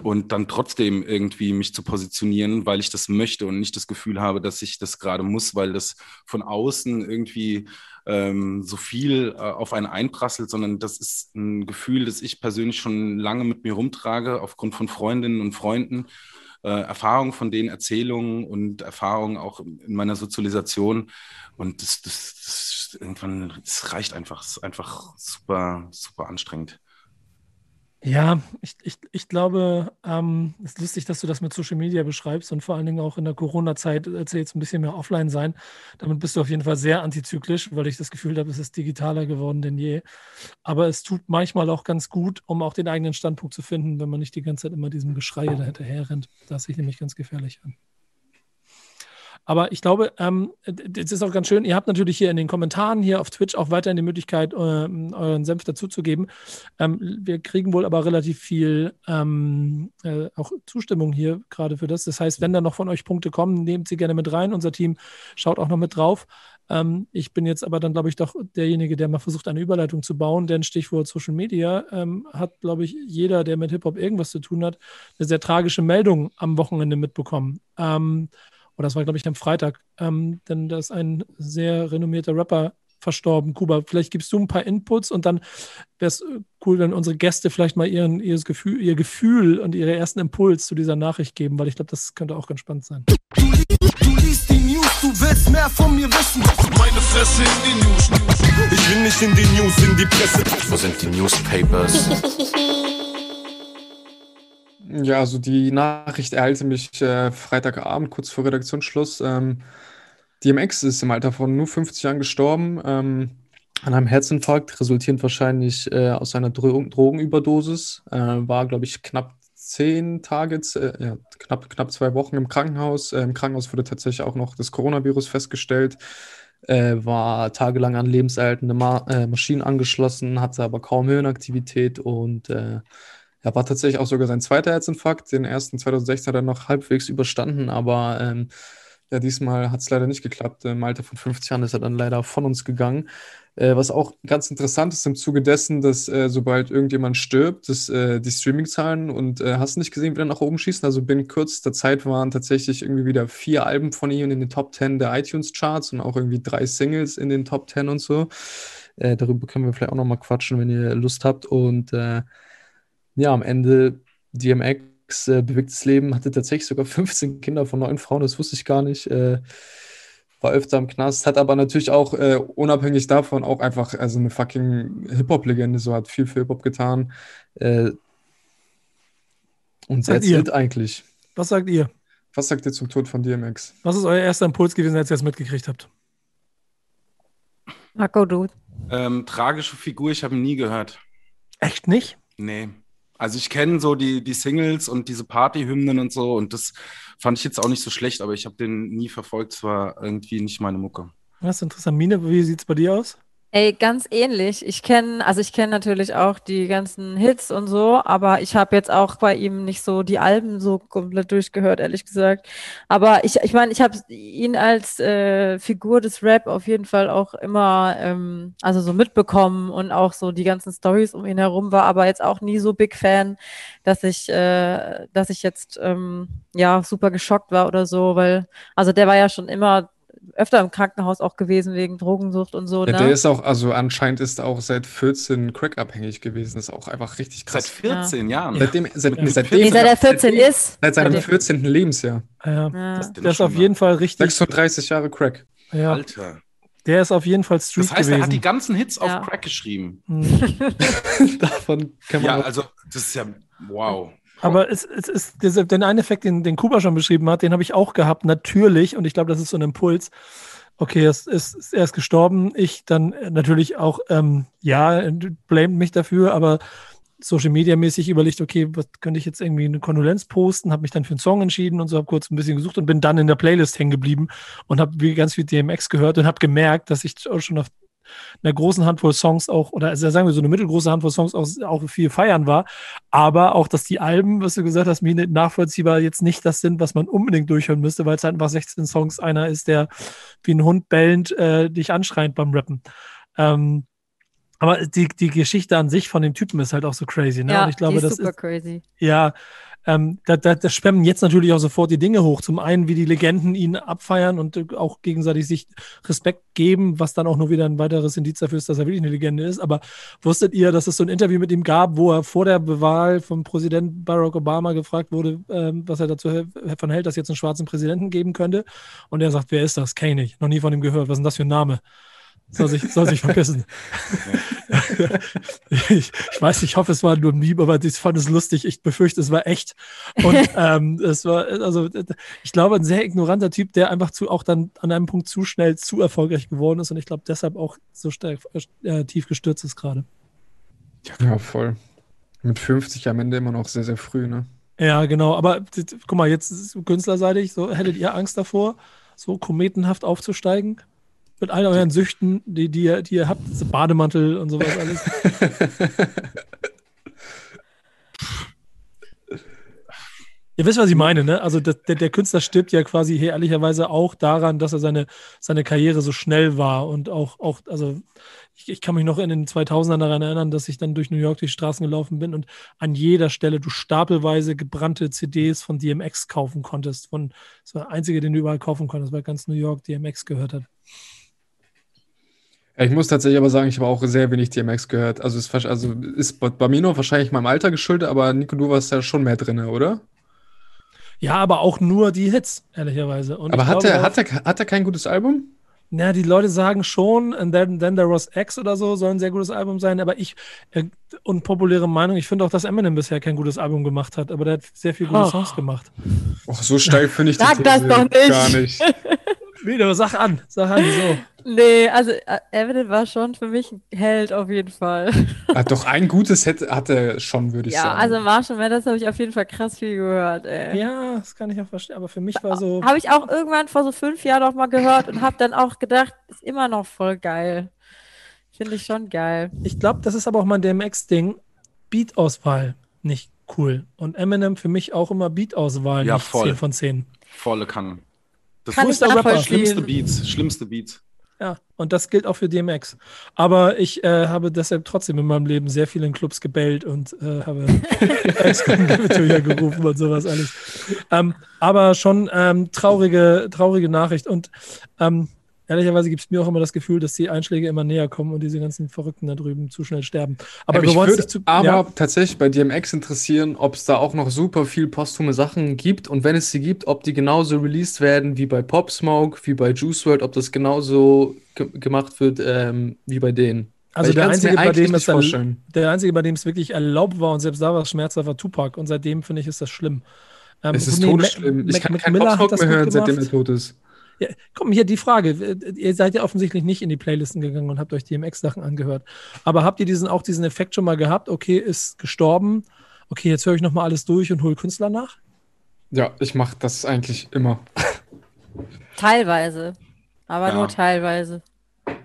und dann trotzdem irgendwie mich zu positionieren, weil ich das möchte und nicht das Gefühl habe, dass ich das gerade muss, weil das von außen irgendwie ähm, so viel äh, auf einen einprasselt, sondern das ist ein Gefühl, das ich persönlich schon lange mit mir rumtrage, aufgrund von Freundinnen und Freunden, äh, Erfahrungen von denen, Erzählungen und Erfahrungen auch in meiner Sozialisation. Und das, das, das irgendwann, das reicht einfach, es ist einfach super, super anstrengend. Ja, ich, ich, ich glaube, ähm, es ist lustig, dass du das mit Social Media beschreibst und vor allen Dingen auch in der Corona-Zeit erzählst, ein bisschen mehr offline sein. Damit bist du auf jeden Fall sehr antizyklisch, weil ich das Gefühl habe, es ist digitaler geworden denn je. Aber es tut manchmal auch ganz gut, um auch den eigenen Standpunkt zu finden, wenn man nicht die ganze Zeit immer diesem Geschrei dahinterher rennt. Das sehe ich nämlich ganz gefährlich an. Aber ich glaube, ähm, es ist auch ganz schön, ihr habt natürlich hier in den Kommentaren hier auf Twitch auch weiterhin die Möglichkeit, ähm, euren Senf dazuzugeben. Ähm, wir kriegen wohl aber relativ viel ähm, äh, auch Zustimmung hier gerade für das. Das heißt, wenn da noch von euch Punkte kommen, nehmt sie gerne mit rein. Unser Team schaut auch noch mit drauf. Ähm, ich bin jetzt aber dann, glaube ich, doch derjenige, der mal versucht, eine Überleitung zu bauen, denn Stichwort Social Media ähm, hat, glaube ich, jeder, der mit Hip-Hop irgendwas zu tun hat, eine sehr tragische Meldung am Wochenende mitbekommen. Ähm, oder das war, glaube ich, am Freitag, ähm, denn da ist ein sehr renommierter Rapper verstorben, Kuba. Vielleicht gibst du ein paar Inputs und dann wäre es äh, cool, wenn unsere Gäste vielleicht mal ihren, ihr, Gefühl, ihr Gefühl und ihren ersten Impuls zu dieser Nachricht geben, weil ich glaube, das könnte auch ganz spannend sein. Du, du liest die News, du willst mehr von mir wissen. Meine Fresse in die News. Ich will nicht in die News, in die Presse. Wo sind die Newspapers? Ja, also die Nachricht ereilte mich äh, Freitagabend, kurz vor Redaktionsschluss. Ähm, DMX ist im Alter von nur 50 Jahren gestorben ähm, an einem Herzinfarkt, resultierend wahrscheinlich äh, aus einer Dro Drogenüberdosis. Äh, war, glaube ich, knapp zehn Tage, äh, ja, knapp, knapp zwei Wochen im Krankenhaus. Äh, Im Krankenhaus wurde tatsächlich auch noch das Coronavirus festgestellt. Äh, war tagelang an lebenserhaltende Ma Maschinen angeschlossen, hatte aber kaum Hirnaktivität und er war tatsächlich auch sogar sein zweiter Herzinfarkt. Den ersten 2016 hat er noch halbwegs überstanden, aber ähm, Ja, diesmal hat es leider nicht geklappt. Im Alter von 50 Jahren ist er dann leider von uns gegangen. Äh, was auch ganz interessant ist im Zuge dessen, dass äh, sobald irgendjemand stirbt, dass äh, die Streaming-Zahlen und äh, hast nicht gesehen, wieder nach oben schießen. Also binnen kürzester Zeit waren tatsächlich irgendwie wieder vier Alben von ihm in den Top 10 der iTunes-Charts und auch irgendwie drei Singles in den Top 10 und so. Äh, darüber können wir vielleicht auch nochmal quatschen, wenn ihr Lust habt. Und äh, ja, am Ende DMX äh, bewegtes Leben hatte tatsächlich sogar 15 Kinder von neun Frauen, das wusste ich gar nicht. Äh, war öfter im Knast, hat aber natürlich auch äh, unabhängig davon auch einfach also eine fucking Hip-Hop-Legende, so hat viel für Hip-Hop getan. Äh, und Sagt that's ihr? it eigentlich. Was sagt ihr? Was sagt ihr zum Tod von DMX? Was ist euer erster Impuls gewesen, als ihr es mitgekriegt habt? Marco, du. Ähm, tragische Figur, ich habe ihn nie gehört. Echt nicht? Nee. Also ich kenne so die, die Singles und diese Partyhymnen und so und das fand ich jetzt auch nicht so schlecht, aber ich habe den nie verfolgt. Es war irgendwie nicht meine Mucke. Das ist interessant. Mine, wie sieht es bei dir aus? Ey, ganz ähnlich. Ich kenne, also ich kenne natürlich auch die ganzen Hits und so, aber ich habe jetzt auch bei ihm nicht so die Alben so komplett durchgehört, ehrlich gesagt. Aber ich, ich meine, ich habe ihn als äh, Figur des Rap auf jeden Fall auch immer, ähm, also so mitbekommen und auch so die ganzen Stories um ihn herum war, aber jetzt auch nie so Big Fan, dass ich, äh, dass ich jetzt ähm, ja super geschockt war oder so, weil, also der war ja schon immer öfter im Krankenhaus auch gewesen wegen Drogensucht und so. Ja, ne? der ist auch, also anscheinend ist er auch seit 14 Crack-abhängig gewesen. Das ist auch einfach richtig Seit krass. 14 Jahren. Seitdem, seit, Ja. seitdem, Nee, seit er 14 ist. seit seinem Seitdem- 14. Lebensjahr. Ja, Ja. Das- der ist auf jeden Fall richtig. 36 Jahre Crack. Ja, Alter. der ist auf jeden Fall Street Das heißt, er hat die gewesen. ganzen Hits Ja. auf Crack geschrieben. Hm. Davon kann man Ja, auch also das ist ja wow. Aber es, es ist dieser, den einen Effekt, den, den Kuba schon beschrieben hat, den habe ich auch gehabt, natürlich. Und ich glaube, das ist so ein Impuls. Okay, es ist, er ist gestorben. Ich dann äh, natürlich auch, ähm, ja, blamed mich dafür, aber Social Media mäßig überlegt, okay, was könnte ich jetzt irgendwie eine Kondolenz posten, habe mich dann für einen Song entschieden und so, habe kurz ein bisschen gesucht und bin dann in der Playlist hängen geblieben und habe ganz viel DMX gehört und habe gemerkt, dass ich auch schon auf einer großen Handvoll Songs auch, oder also sagen wir so eine mittelgroße Handvoll Songs auch, auch viel feiern war, aber auch, dass die Alben, was du gesagt hast, Mine, nachvollziehbar jetzt nicht das sind, was man unbedingt durchhören müsste, weil es halt einfach 16 Songs einer ist, der wie ein Hund bellend äh, dich anschreit beim Rappen. Ähm, aber die, die Geschichte an sich von dem Typen ist halt auch so crazy, ne? Ja, Und ich glaube, die ist das super ist, crazy. ja, ähm, da, da, da schwemmen jetzt natürlich auch sofort die Dinge hoch. Zum einen, wie die Legenden ihn abfeiern und äh, auch gegenseitig sich Respekt geben, was dann auch nur wieder ein weiteres Indiz dafür ist, dass er wirklich eine Legende ist. Aber wusstet ihr, dass es so ein Interview mit ihm gab, wo er vor der Wahl vom Präsident Barack Obama gefragt wurde, ähm, was er dazu davon hält, dass es jetzt einen schwarzen Präsidenten geben könnte? Und er sagt, wer ist das? Kenn ich. Noch nie von ihm gehört. Was ist denn das für ein Name? Soll sich, soll sich verpissen. ich, ich weiß, ich hoffe, es war nur ein Meme, aber ich fand es lustig. Ich befürchte, es war echt. Und ähm, es war, also ich glaube, ein sehr ignoranter Typ, der einfach zu auch dann an einem Punkt zu schnell zu erfolgreich geworden ist und ich glaube deshalb auch so stark äh, tief gestürzt ist gerade. Ja, voll. Mit 50 am Ende immer noch sehr, sehr früh, ne? Ja, genau. Aber guck mal, jetzt künstlerseitig, so hättet ihr Angst davor, so kometenhaft aufzusteigen? Mit all euren Süchten, die, die, ihr, die ihr habt, Bademantel und sowas alles. Ihr wisst, was ich meine, ne? Also der, der Künstler stirbt ja quasi hier ehrlicherweise auch daran, dass er seine, seine Karriere so schnell war und auch, auch also ich, ich kann mich noch in den 2000ern daran erinnern, dass ich dann durch New York die Straßen gelaufen bin und an jeder Stelle du stapelweise gebrannte CDs von DMX kaufen konntest. Von, das war der einzige, den du überall kaufen konntest, weil ganz New York DMX gehört hat. Ich muss tatsächlich aber sagen, ich habe auch sehr wenig DMX gehört. Also, ist, also ist bei, mir nur wahrscheinlich meinem Alter geschuldet, aber Nico, du warst ja schon mehr drin, oder? Ja, aber auch nur die Hits, ehrlicherweise. Und aber hat glaube er, auch- hat, er, hat er kein gutes Album? Ja, die Leute sagen schon, and then, then There Was X oder so soll ein sehr gutes Album sein, aber ich, äh, unpopuläre Meinung, ich finde auch, dass Eminem bisher kein gutes Album gemacht hat, aber der hat sehr viele gute Oh. Songs gemacht. Och, so steil finde ich die Sag das doch nicht. gar nicht. Wieder, sag an, sag an, wieso? Nee, also äh, Eminem war schon für mich ein Held auf jeden Fall. Ah, doch, ein gutes hätte, hat er schon, würde ich Ja, sagen. also Marshall Mathers habe ich auf jeden Fall krass viel gehört, ey. Ja, das kann ich auch verstehen, aber für mich war so, Habe ich auch irgendwann vor so fünf Jahren noch mal gehört und habe dann auch gedacht, ist immer noch voll geil. Finde ich schon geil. ich glaube, das ist aber auch mein DMX-Ding, Beat-Auswahl nicht cool. Und Eminem für mich auch immer Beat-Auswahl Ja, nicht voll. 10 von 10. Volle Kanne. Das Kann ist nachvollziehen. Schlimmste Beats, schlimmste Beats. Ja, und das gilt auch für DMX. Aber ich äh, habe deshalb trotzdem in meinem Leben sehr viel in Clubs gebellt und äh, habe Ex-Conservator gerufen und sowas alles. Ähm, aber schon ähm, traurige, traurige Nachricht. Und ähm, ehrlicherweise gibt es mir auch immer das Gefühl, dass die Einschläge immer näher kommen und diese ganzen Verrückten da drüben zu schnell sterben. Aber Ja, mich würde zu. aber ja, tatsächlich bei DMX interessieren, ob es da auch noch super viel posthume Sachen gibt und wenn es sie gibt, ob die genauso released werden wie bei Pop Smoke, wie bei Juice WRLD, ob das genauso ge gemacht wird ähm, wie bei denen. also der einzige, bei dem es der einzige, bei dem es wirklich erlaubt war und selbst da war es schmerzhaft, war Tupac. Und seitdem finde ich, ist das schlimm. Ähm, Es ist nee, todesschlimm. Ich kann Mac kein Miller Pop Smoke mehr hören, seitdem er tot ist. Ja, komm, hier die Frage. Ihr seid ja offensichtlich nicht in die Playlisten gegangen und habt euch DMX-Sachen angehört. Aber habt ihr diesen, auch diesen Effekt schon mal gehabt? Okay, ist gestorben. Okay, jetzt höre ich nochmal alles durch und hole Künstler nach? Ja, ich mache das eigentlich immer. Teilweise. Aber Ja. nur teilweise.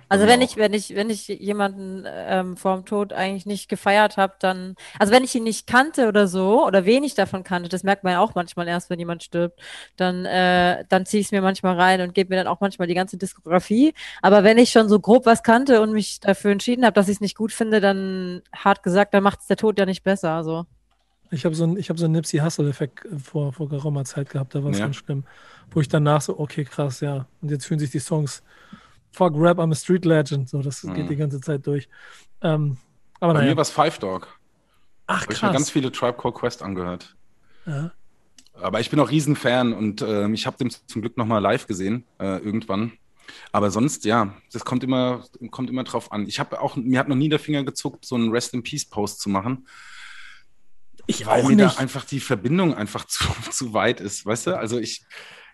Also Genau. wenn ich, wenn ich, wenn ich jemanden ähm, vorm Tod eigentlich nicht gefeiert habe, dann, also wenn ich ihn nicht kannte oder so, oder wenig davon kannte, das merkt man ja auch manchmal erst, wenn jemand stirbt, dann, äh, dann ziehe ich es mir manchmal rein und gebe mir dann auch manchmal die ganze Diskografie. Aber wenn ich schon so grob was kannte und mich dafür entschieden habe, dass ich es nicht gut finde, dann hart gesagt, dann macht es der Tod ja nicht besser. Also. Ich habe so einen ich hab so einen Nipsey Hustle-Effekt äh, vor, vor geraumer Zeit gehabt, da war es Ja. ganz schlimm. Wo ich danach so, okay, krass, ja. Und jetzt fühlen sich die Songs, fuck Rap, I'm a Street Legend. So, das Mhm. geht die ganze Zeit durch. Ähm, aber Bei naja. mir war es Five Dog. Ach, Hab ich mir ganz krass. viele Tribe Called Quest angehört. Ja. Aber ich bin auch Riesenfan und ähm, ich habe den zum Glück nochmal live gesehen, äh, irgendwann. Aber sonst, ja, das kommt immer, kommt immer drauf an. Ich habe auch, mir hat noch nie der Finger gezuckt, so einen Rest in Peace Post zu machen, Ich weil auch mir nicht. da einfach die Verbindung einfach zu, zu weit ist, weißt du? Also ich,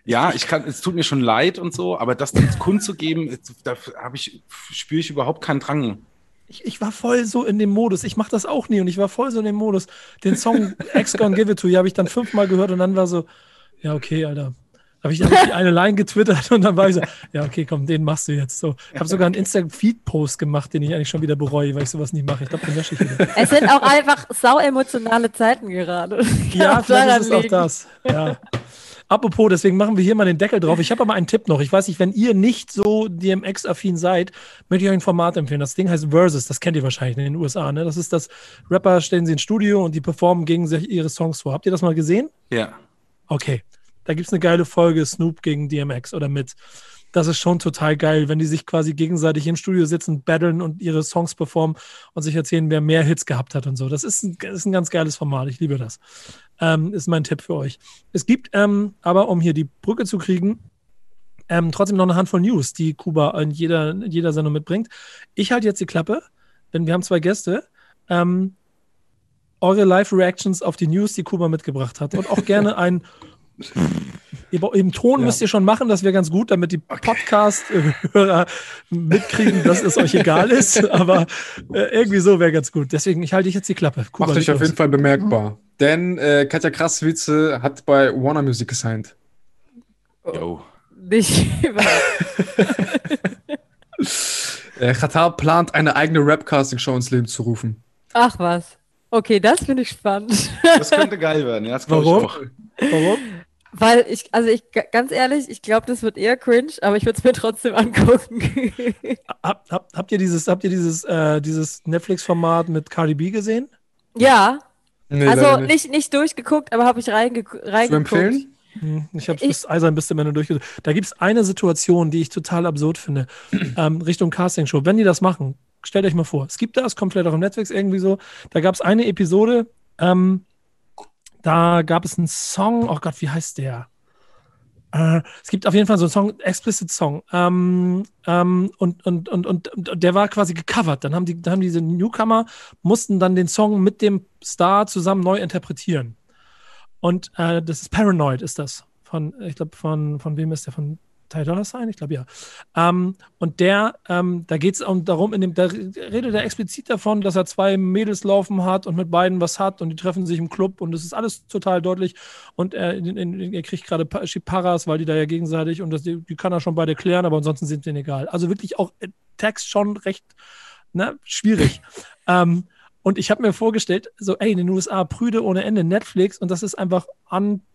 ja, ich kann, es tut mir schon leid und so, aber das dann kundzugeben, da habe ich, spüre ich überhaupt keinen Drang. Ich, ich war voll so in dem Modus. Ich mache das auch nie und ich war voll so in dem Modus. Den Song X Gone Give It To You habe ich dann fünfmal gehört und dann war so, ja, okay, Alter. Habe ich, hab ich die eine Line getwittert und dann war ich so, ja, okay, komm, den machst du jetzt so. Ich habe sogar einen Insta-Feed-Post gemacht, den ich eigentlich schon wieder bereue, weil ich sowas nicht mache. Ich glaube, den lösche ich wieder. Es sind auch einfach sau emotionale Zeiten gerade. Ja, vielleicht ist es auch das. Ja. Apropos, deswegen machen wir hier mal den Deckel drauf. Ich habe aber einen Tipp noch. Ich weiß nicht, wenn ihr nicht so DMX-affin seid, möchte ich euch ein Format empfehlen. Das Ding heißt Versus. Das kennt ihr wahrscheinlich in den USA. Ne? Das ist das, Rapper stellen sie ins Studio und die performen gegen sich ihre Songs vor. Habt ihr das mal gesehen? Ja. Okay. Da gibt es eine geile Folge Snoop gegen DMX oder mit. Das ist schon total geil, wenn die sich quasi gegenseitig im Studio sitzen, battlen und ihre Songs performen und sich erzählen, wer mehr Hits gehabt hat und so. Das ist ein, das ist ein ganz geiles Format. Ich liebe das. Ähm, ist mein Tipp für euch. Es gibt ähm, aber, um hier die Brücke zu kriegen, ähm, trotzdem noch eine Handvoll News, die Kuba in jeder, in jeder Sendung mitbringt. Ich halte jetzt die Klappe, denn wir haben zwei Gäste. Ähm, eure Live-Reactions auf die News, die Kuba mitgebracht hat. Und auch gerne ein im Ton Ja. müsst ihr schon machen, das wäre ganz gut, damit die Podcast-Hörer mitkriegen, dass es euch egal ist. Aber äh, irgendwie so wäre ganz gut. Deswegen, ich halte jetzt die Klappe. Kuba, Macht euch leg auf jeden Fall bemerkbar. Denn äh, Katja Krasswitze hat bei Warner Music gesigned. Yo. Nicht Äh, Qatar plant eine eigene Rap-Casting-Show ins Leben zu rufen. Ach was. Okay, das finde ich spannend. Das könnte geil werden, ja, das glaube ich Warum? Warum? Weil ich, also ich, ganz ehrlich, ich glaube, das wird eher cringe, aber ich würde es mir trotzdem angucken. Hab, hab, habt ihr dieses, habt ihr dieses, äh, dieses Netflix-Format mit Cardi B gesehen? ja, Nee, also leider nicht, nicht durchgeguckt, aber habe ich reinge Zu reingeguckt. empfehlen? Hm, Ich habe bis Eisern bis zum Ende durchgesucht. Da gibt es eine Situation, die ich total absurd finde, ähm, Richtung Castingshow. Wenn die das machen, stellt euch mal vor, es gibt das komplett auch auf Netflix irgendwie so. Da gab es eine Episode, ähm, da gab es einen Song, oh Gott, wie heißt der? Äh, es gibt auf jeden Fall so einen Song, Explicit Song. Ähm, ähm, und, und, und, und, der war quasi gecovert. Dann haben, die, dann haben diese Newcomer, mussten dann den Song mit dem Star zusammen neu interpretieren. Und äh, das ist Paranoid, ist das. Von, ich glaube, von, von wem ist der? Von Ty Dolla Sign? Ich glaube, ja. Ähm, und der, ähm, da geht es darum, in dem, da redet er explizit davon, dass er zwei Mädels laufen hat und mit beiden was hat und die treffen sich im Club und das ist alles total deutlich. Und er, in, in, er kriegt gerade Pa- Paras, weil die da ja gegenseitig und das, die, die kann er schon beide klären, aber ansonsten sind denen egal. Also wirklich auch äh, Text schon recht ne, schwierig. ähm, und ich habe mir vorgestellt, so, ey, in den USA Prüde ohne Ende, Netflix, und das ist einfach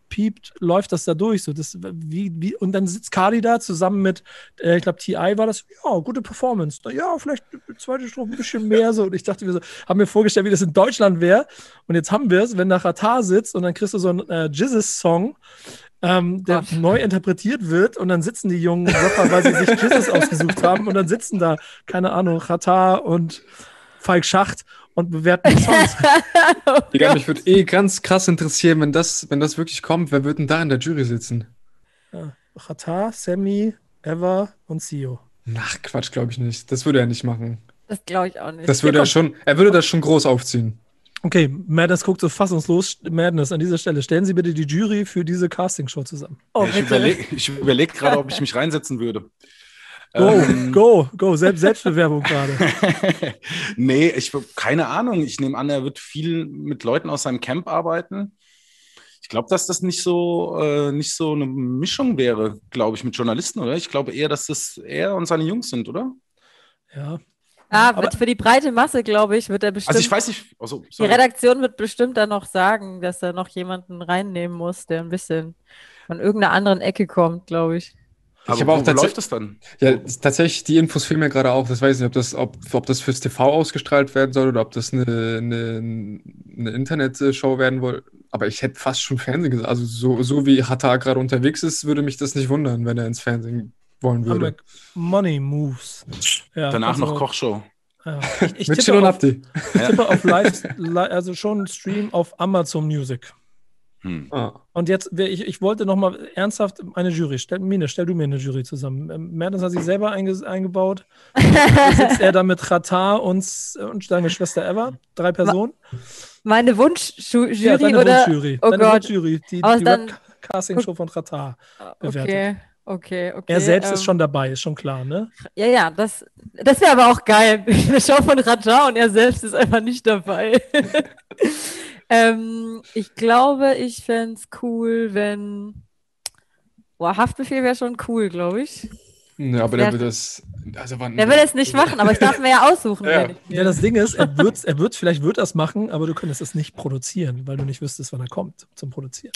piept, läuft das da durch. So, das, wie, wie, und dann sitzt Cardi da zusammen mit, äh, ich glaube, TI war das, ja, gute Performance. Na, ja, vielleicht zweite Strophe ein bisschen mehr so. Und ich dachte, wir so, haben mir vorgestellt, wie das in Deutschland wäre. Und jetzt haben wir es, wenn nach Ratar sitzt und dann kriegst du so einen äh, Jizzes-Song ähm, der Ach. neu interpretiert wird und dann sitzen die jungen Rapper, weil sie sich Jizzes ausgesucht haben und dann sitzen da, keine Ahnung, Ratar und Falk Schacht und bewerten die Songs. oh Digga, mich würde eh ganz krass interessieren, wenn das, wenn das wirklich kommt, wer wird denn da in der Jury sitzen? Ja, Ratar, Sammy, Eva und Sio. Ach, Quatsch, glaube ich nicht. Das würde er nicht machen. Das glaube ich auch nicht. Das würde er schon, er würde das schon groß aufziehen. Okay, Madness guckt so fassungslos. Madness, an dieser Stelle, stellen Sie bitte die Jury für diese Castingshow zusammen. Oh, ich überlege überleg gerade, ob ich mich reinsetzen würde. Go, ähm, go, go, Selbst, Selbstbewerbung gerade. nee, ich keine Ahnung. Ich nehme an, er wird viel mit Leuten aus seinem Camp arbeiten. Ich glaube, dass das nicht so, äh, nicht so eine Mischung wäre, glaube ich, mit Journalisten, oder? Ich glaube eher, dass das er und seine Jungs sind, oder? Ja, Ah, aber für die breite Masse, glaube ich, wird er bestimmt. Also ich weiß nicht. Also, die Redaktion wird bestimmt dann noch sagen, dass er noch jemanden reinnehmen muss, der ein bisschen von irgendeiner anderen Ecke kommt, glaube ich. Aber ich habe auch wo läuft das dann? Ja, tatsächlich, die Infos fehlen mir gerade auch. Das weiß ich nicht, ob das, ob, ob das fürs TV ausgestrahlt werden soll oder ob das eine, eine, eine Internetshow werden soll. Aber ich hätte fast schon Fernsehen gesagt. Also so, so wie Hatta gerade unterwegs ist, würde mich das nicht wundern, wenn er ins Fernsehen wollen würde. Money Moves. Ja, Danach also, noch Kochshow. Ja. Ich, ich tippe, auf, ich tippe auf Live, also schon Stream auf Amazon Music. Hm. Ah. Und jetzt, ich, ich wollte noch mal ernsthaft eine Jury. Stell, Mine, stell du mir eine Jury zusammen. Ähm, Mertens hat sich selber einge, eingebaut. sitzt er da mit Ratar und, und seine Schwester Eva. Drei Personen. Meine Wunschjury ja, deine oder? Wunschjury. Oh deine Gott. Wunschjury. Die, die Casting-Show von Ratar bewertet. Okay. Okay, okay. Er selbst ähm, ist schon dabei, ist schon klar, ne? Ja, ja, das, das wäre aber auch geil. Eine Show von Raja und er selbst ist einfach nicht dabei. ähm, ich glaube, ich fände es cool, wenn. Boah, Haftbefehl wäre schon cool, glaube ich. Ja, aber der, der will das. Also wann, der will es nicht machen, aber ich darf mir ja aussuchen. ja. ja, das Ding ist, er wird, er wird, vielleicht wird das machen, aber du könntest es nicht produzieren, weil du nicht wüsstest, wann er kommt zum Produzieren.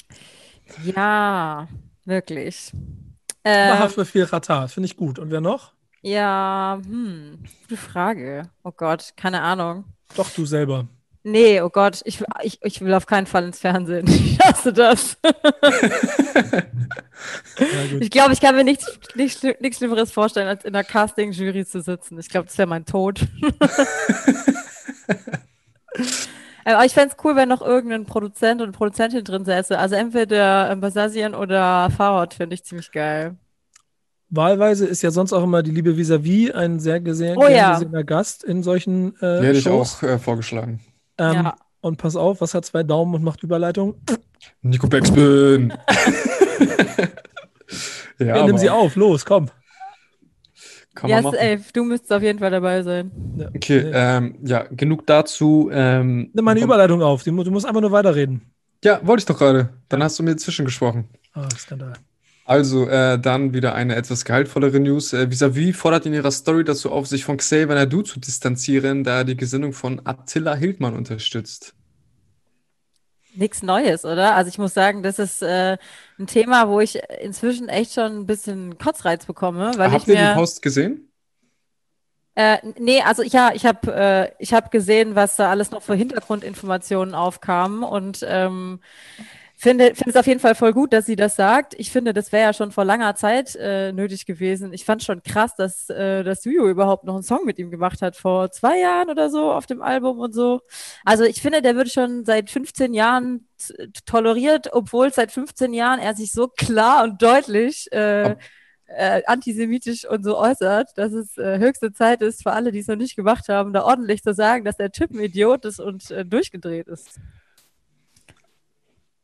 Ja, wirklich. Ähm, Haftbefehl Ratar, finde ich gut. Und wer noch? Ja, hm, gute Frage. Oh Gott, keine Ahnung. Doch, du selber. Nee, oh Gott, ich, ich, ich will auf keinen Fall ins Fernsehen. Ich hasse das. ja, ich glaube, ich kann mir nichts, nichts, nichts Schlimmeres vorstellen, als in der Casting-Jury zu sitzen. Ich glaube, das wäre mein Tod. Aber ich fände es cool, wenn noch irgendein Produzent und Produzentin drin säße. Also entweder ähm, Basasian oder Farhad finde ich ziemlich geil. Wahlweise ist ja sonst auch immer die liebe Vis-a-vis ein sehr gesehen, oh, ja. gesehener Gast in solchen äh, Die hätte ich auch äh, vorgeschlagen. Ähm, ja. Und pass auf, was hat zwei Daumen und macht Überleitung? Nico Beckspin. ja, ja, nimm sie auf, los, komm. Kann ja, safe. Du müsstest auf jeden Fall dabei sein. Ja. Okay, ähm, ja, genug dazu. Ähm, Nimm meine Überleitung auf. Du musst einfach nur weiterreden. Ja, wollte ich doch gerade. Dann hast du mir zwischengesprochen. Ah, oh, Skandal. Also, äh, dann wieder eine etwas gehaltvollere News. Äh, Vis-a-vis fordert in ihrer Story dazu auf, sich von Xavier Nadu zu distanzieren, da er die Gesinnung von Attila Hildmann unterstützt nichts Neues, oder? Also ich muss sagen, das ist äh, ein Thema, wo ich inzwischen echt schon ein bisschen Kotzreiz bekomme. Weil Habt ich ihr mir, den Post gesehen? Äh, nee, also ich, ja, ich habe äh, hab gesehen, was da alles noch für Hintergrundinformationen aufkamen und ähm, finde finde es auf jeden Fall voll gut, dass sie das sagt. Ich finde, das wäre ja schon vor langer Zeit äh, nötig gewesen. Ich fand schon krass, dass, äh, dass Yuyo überhaupt noch einen Song mit ihm gemacht hat, vor zwei Jahren oder so auf dem Album und so. Also ich finde, der wird schon seit 15 Jahren toleriert, obwohl seit 15 Jahren er sich so klar und deutlich äh, äh, antisemitisch und so äußert, dass es äh, höchste Zeit ist für alle, die es noch nicht gemacht haben, da ordentlich zu sagen, dass der Typ ein Idiot ist und äh, durchgedreht ist.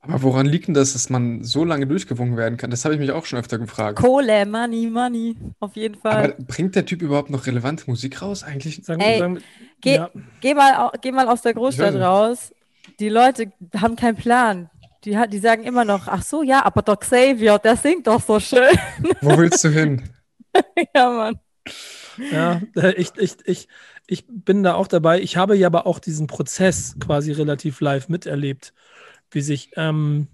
Aber woran liegt denn das, dass man so lange durchgewungen werden kann? Das habe ich mich auch schon öfter gefragt. Kohle, Money, Money, auf jeden Fall. Aber bringt der Typ überhaupt noch relevante Musik raus eigentlich? Sagen, Ey, sagen, geh, ja. geh, mal, geh mal aus der Großstadt raus. Die Leute haben keinen Plan. Die, die sagen immer noch, ach so, ja, aber der Xavier, der singt doch so schön. Wo willst du hin? ja, Mann. Ja, äh, ich, ich, ich, ich bin da auch dabei. Ich habe ja aber auch diesen Prozess quasi relativ live miterlebt wie sich, ähm,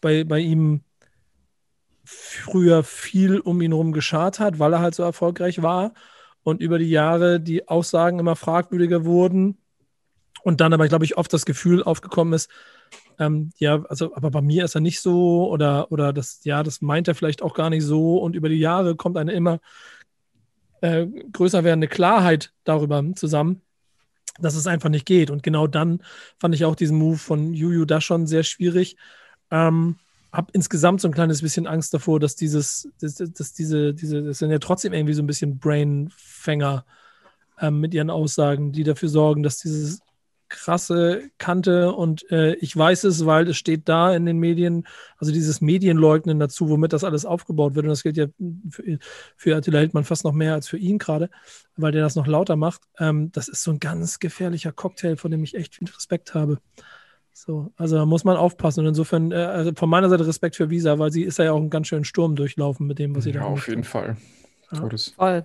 bei, bei ihm früher viel um ihn herum geschart hat, weil er halt so erfolgreich war und über die Jahre die Aussagen immer fragwürdiger wurden und dann aber, glaube ich, oft das Gefühl aufgekommen ist, ähm, ja, also, aber bei mir ist er nicht so oder, oder das, ja, das meint er vielleicht auch gar nicht so und über die Jahre kommt eine immer äh, größer werdende Klarheit darüber zusammen, dass es einfach nicht geht. Und genau dann fand ich auch diesen Move von Juju da schon sehr schwierig. Ähm, habe insgesamt so ein kleines bisschen Angst davor, dass dieses, dass, dass diese, diese, das sind ja trotzdem irgendwie so ein bisschen Brainfänger ähm, mit ihren Aussagen, die dafür sorgen, dass dieses krasse Kante und äh, ich weiß es, weil es steht da in den Medien, also dieses Medienleugnen dazu, womit das alles aufgebaut wird und das gilt ja für, für Attila Hildmann fast noch mehr als für ihn gerade, weil der das noch lauter macht. Ähm, das ist so ein ganz gefährlicher Cocktail, von dem ich echt viel Respekt habe. So, also da muss man aufpassen. Und insofern, äh, also von meiner Seite Respekt für Visa, weil sie ist ja auch einen ganz schönen Sturm durchlaufen mit dem, was sie ja, da auf jeden Fall. Ja. Voll.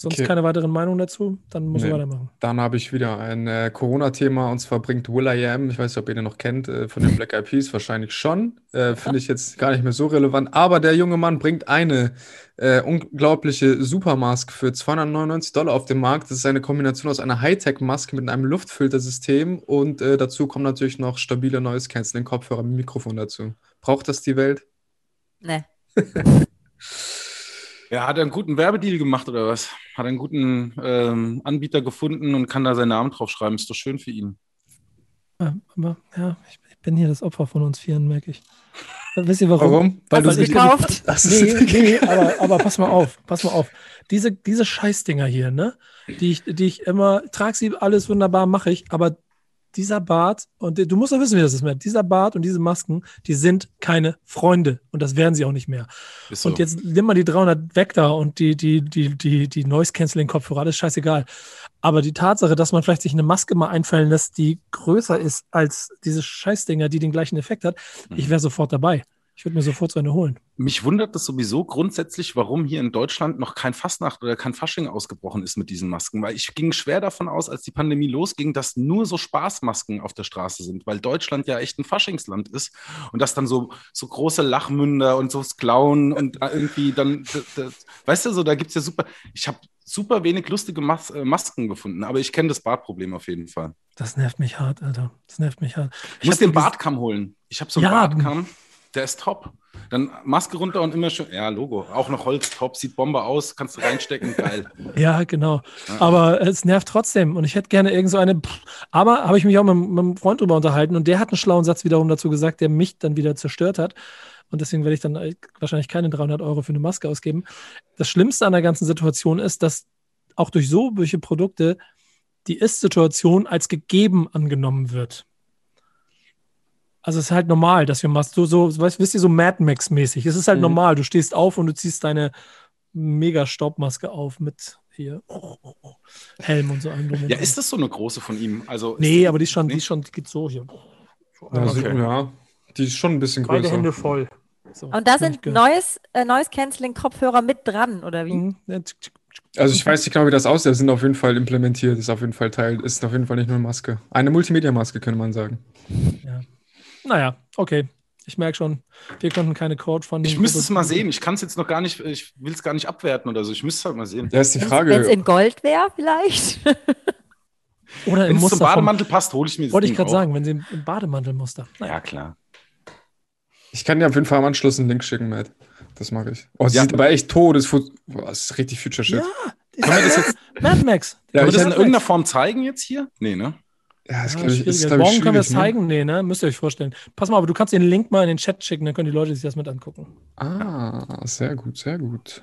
Sonst okay. keine weiteren Meinungen dazu? Dann muss nee. ich weitermachen. Dann habe ich wieder ein äh, Corona-Thema und zwar bringt Will.i.am, ich weiß nicht, ob ihr den noch kennt, äh, von den Black Eyed Peas, wahrscheinlich schon. Äh, Finde ich jetzt gar nicht mehr so relevant. Aber der junge Mann bringt eine äh, unglaubliche Supermask für 299 Dollar auf den Markt. Das ist eine Kombination aus einer Hightech-Maske mit einem Luftfiltersystem und äh, dazu kommen natürlich noch stabile Noise Canceling Kopfhörer mit Mikrofon dazu. Braucht das die Welt? Nee. Ja, hat er einen guten Werbedeal gemacht oder was? Hat er einen guten ähm, Anbieter gefunden und kann da seinen Namen draufschreiben? Ist doch schön für ihn. Aber ja, ich, ich bin hier das Opfer von uns Vieren, merke ich. Wisst ihr warum? Warum? Weil du es nicht gekauft. Nee, nee, aber, aber pass mal auf, pass mal auf. Diese, diese Scheißdinger hier, ne? Die ich, die ich immer, trage sie alles wunderbar, mache ich, aber dieser Bart, und du musst doch wissen, wie das ist, Matt, dieser Bart und diese Masken, die sind keine Freunde und das werden sie auch nicht mehr. So. Und jetzt nimm mal die 300 weg da und die, die, die, die, die Noise-Canceling-Kopfhörer, alles scheißegal. Aber die Tatsache, dass man vielleicht sich eine Maske mal einfallen lässt, die größer ist als diese Scheißdinger, die den gleichen Effekt hat, mhm. ich wäre sofort dabei. Ich würde mir sofort so eine holen. Mich wundert das sowieso grundsätzlich, warum hier in Deutschland noch kein Fastnacht oder kein Fasching ausgebrochen ist mit diesen Masken. Weil ich ging schwer davon aus, als die Pandemie losging, dass nur so Spaßmasken auf der Straße sind, weil Deutschland ja echt ein Faschingsland ist und dass dann so, so große Lachmünder und so Klauen und irgendwie dann, das, das, weißt du, so da gibt es ja super, ich habe super wenig lustige Mas äh, Masken gefunden, aber ich kenne das Bartproblem auf jeden Fall. Das nervt mich hart, Alter. Das nervt mich hart. Ich, ich muss den Bartkamm holen. Ich habe so einen ja, Bartkamm. Der ist top. Dann Maske runter und immer schön. Ja, Logo. Auch noch Holz, top. Sieht Bombe aus. Kannst du reinstecken. Geil. ja, genau. Ja. Aber es nervt trotzdem. Und ich hätte gerne irgend so eine. Aber habe ich mich auch mit, mit einem Freund drüber unterhalten und der hat einen schlauen Satz wiederum dazu gesagt, der mich dann wieder zerstört hat. Und deswegen werde ich dann wahrscheinlich keine 300 Euro für eine Maske ausgeben. Das Schlimmste an der ganzen Situation ist, dass auch durch solche Produkte die Ist-Situation als gegeben angenommen wird. Also es ist halt normal, dass wir machst. So, so, weißt, wisst ihr, so Mad Max-mäßig. Es ist halt mhm. normal. Du stehst auf und du ziehst deine mega Staubmaske auf mit hier oh, oh, oh, Helm und so einem. Ja, ist das so eine große von ihm? Also nee, aber die ist schon, die ist schon, die geht so hier. Also, okay. Ja, die ist schon ein bisschen größer. Beide Hände voll. So, und da sind neues, äh, neues Canceling-Kopfhörer mit dran, oder wie? Mhm. Also ich weiß nicht genau, wie das aussieht. Sind auf jeden Fall implementiert, ist auf jeden Fall Teil, ist auf jeden Fall nicht nur eine Maske. Eine Multimedia-Maske, könnte man sagen. Ja. Naja, okay. Ich merke schon, wir konnten keine Code von. Ich müsste es mal sehen. Ich kann es jetzt noch gar nicht, ich will es gar nicht abwerten oder so. Ich müsste es halt mal sehen. Ja, ist die Frage. Wenn es in Gold wäre, vielleicht. oder im Muster. Wenn es zum Bademantel vom, passt, hole ich mir das Wollte ich gerade sagen, wenn sie im Bademantelmuster. Naja. Ja, klar. Ich kann dir auf jeden Fall am Anschluss einen Link schicken, Matt. Das mache ich. Oh, sie ja. sieht aber echt Todesfut. Boah, das ist richtig Future Shit. Ja, Können wir das jetzt. Mad Max. Ja, Können wir das in irgendeiner Form zeigen jetzt hier? Nee, ne? Ja, das ja, ich, ist, Morgen können wir es ne? zeigen. Nee, ne? Müsst ihr euch vorstellen. Pass mal, aber du kannst den Link mal in den Chat schicken, dann können die Leute sich das mit angucken. Ah, sehr gut, sehr gut.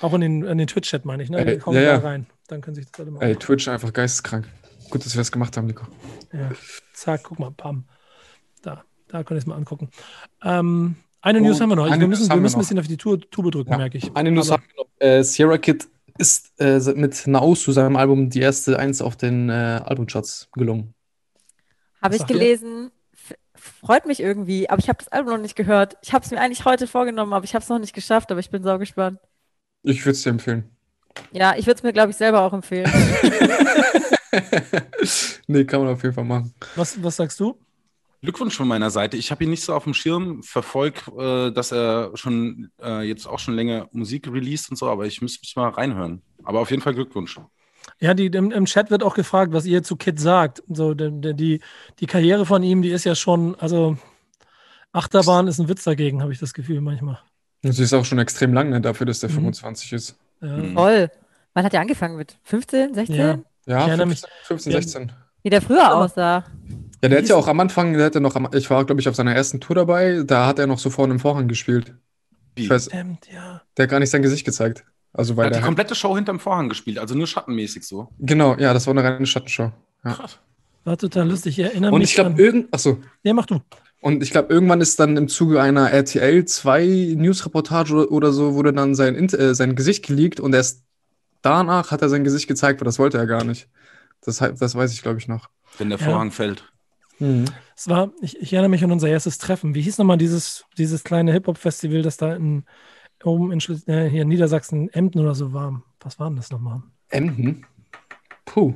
Auch in den, in den Twitch-Chat meine ich, ne? Ey, ja, ja. rein. Dann können sich das alle mal Ey, Twitch einfach geisteskrank. Gut, dass wir das gemacht haben, Nico. Ja. Zack, guck mal, pam. Da, da könnt ihr es mal angucken. Ähm, eine oh, News haben wir noch. Wir müssen, wir müssen ein bisschen auf die Tube drücken, merke ich. Eine News aber, haben wir noch. Äh, Sierra Kid ist äh, mit Naus zu seinem Album die erste Eins auf den äh, Albumcharts gelungen. Habe ich gelesen. Freut mich irgendwie, aber ich habe das Album noch nicht gehört. Ich habe es mir eigentlich heute vorgenommen, aber ich habe es noch nicht geschafft, aber ich bin sau gespannt. Ich würde es dir empfehlen. Ja, ich würde es mir, glaube ich, selber auch empfehlen. nee, kann man auf jeden Fall machen. Was, was sagst du? Glückwunsch von meiner Seite. Ich habe ihn nicht so auf dem Schirm, verfolgt, äh, dass er schon äh, jetzt auch schon länger Musik released und so, aber ich müsste mich mal reinhören. Aber auf jeden Fall Glückwunsch. Ja, die, im, im Chat wird auch gefragt, was ihr zu Kid sagt. So, die, die, die Karriere von ihm, die ist ja schon, also Achterbahn ist ein Witz dagegen, habe ich das Gefühl manchmal. Sie ist auch schon extrem lang, ne, dafür, dass der mhm. 25 ist. Ja. Mhm. Voll. Wann hat er angefangen mit? 15, 16? Ja, ja 15, 15, 16. Wie der früher aussah. Ja, der hat ja auch am Anfang, der hatte noch, ich war, glaube ich, auf seiner ersten Tour dabei, da hat er noch so vorne im Vorhang gespielt. Wie? Ich weiß, Stimmt, ja. Der hat gar nicht sein Gesicht gezeigt. Also, weil er hat die komplette Show hinterm Vorhang gespielt, also nur schattenmäßig so. Genau, ja, das war eine reine Schattenshow. Ja. Krass. War total lustig, ich erinnere Und mich. Und ich glaube, irgend. Achso. Ja, mach du. Und ich glaube, irgendwann ist dann im Zuge einer RTL 2 News-Reportage oder so, wurde dann sein, äh, sein Gesicht geleakt und erst danach hat er sein Gesicht gezeigt, weil das wollte er gar nicht. Das, das weiß ich, glaube ich, noch. Wenn der Vorhang ja. fällt. Mhm. Es war, ich, ich, erinnere mich an unser erstes Treffen. Wie hieß nochmal dieses, dieses kleine Hip-Hop-Festival, das da in, oben in, äh, hier in Niedersachsen, Emden oder so war? Was war denn das nochmal? Emden? Puh.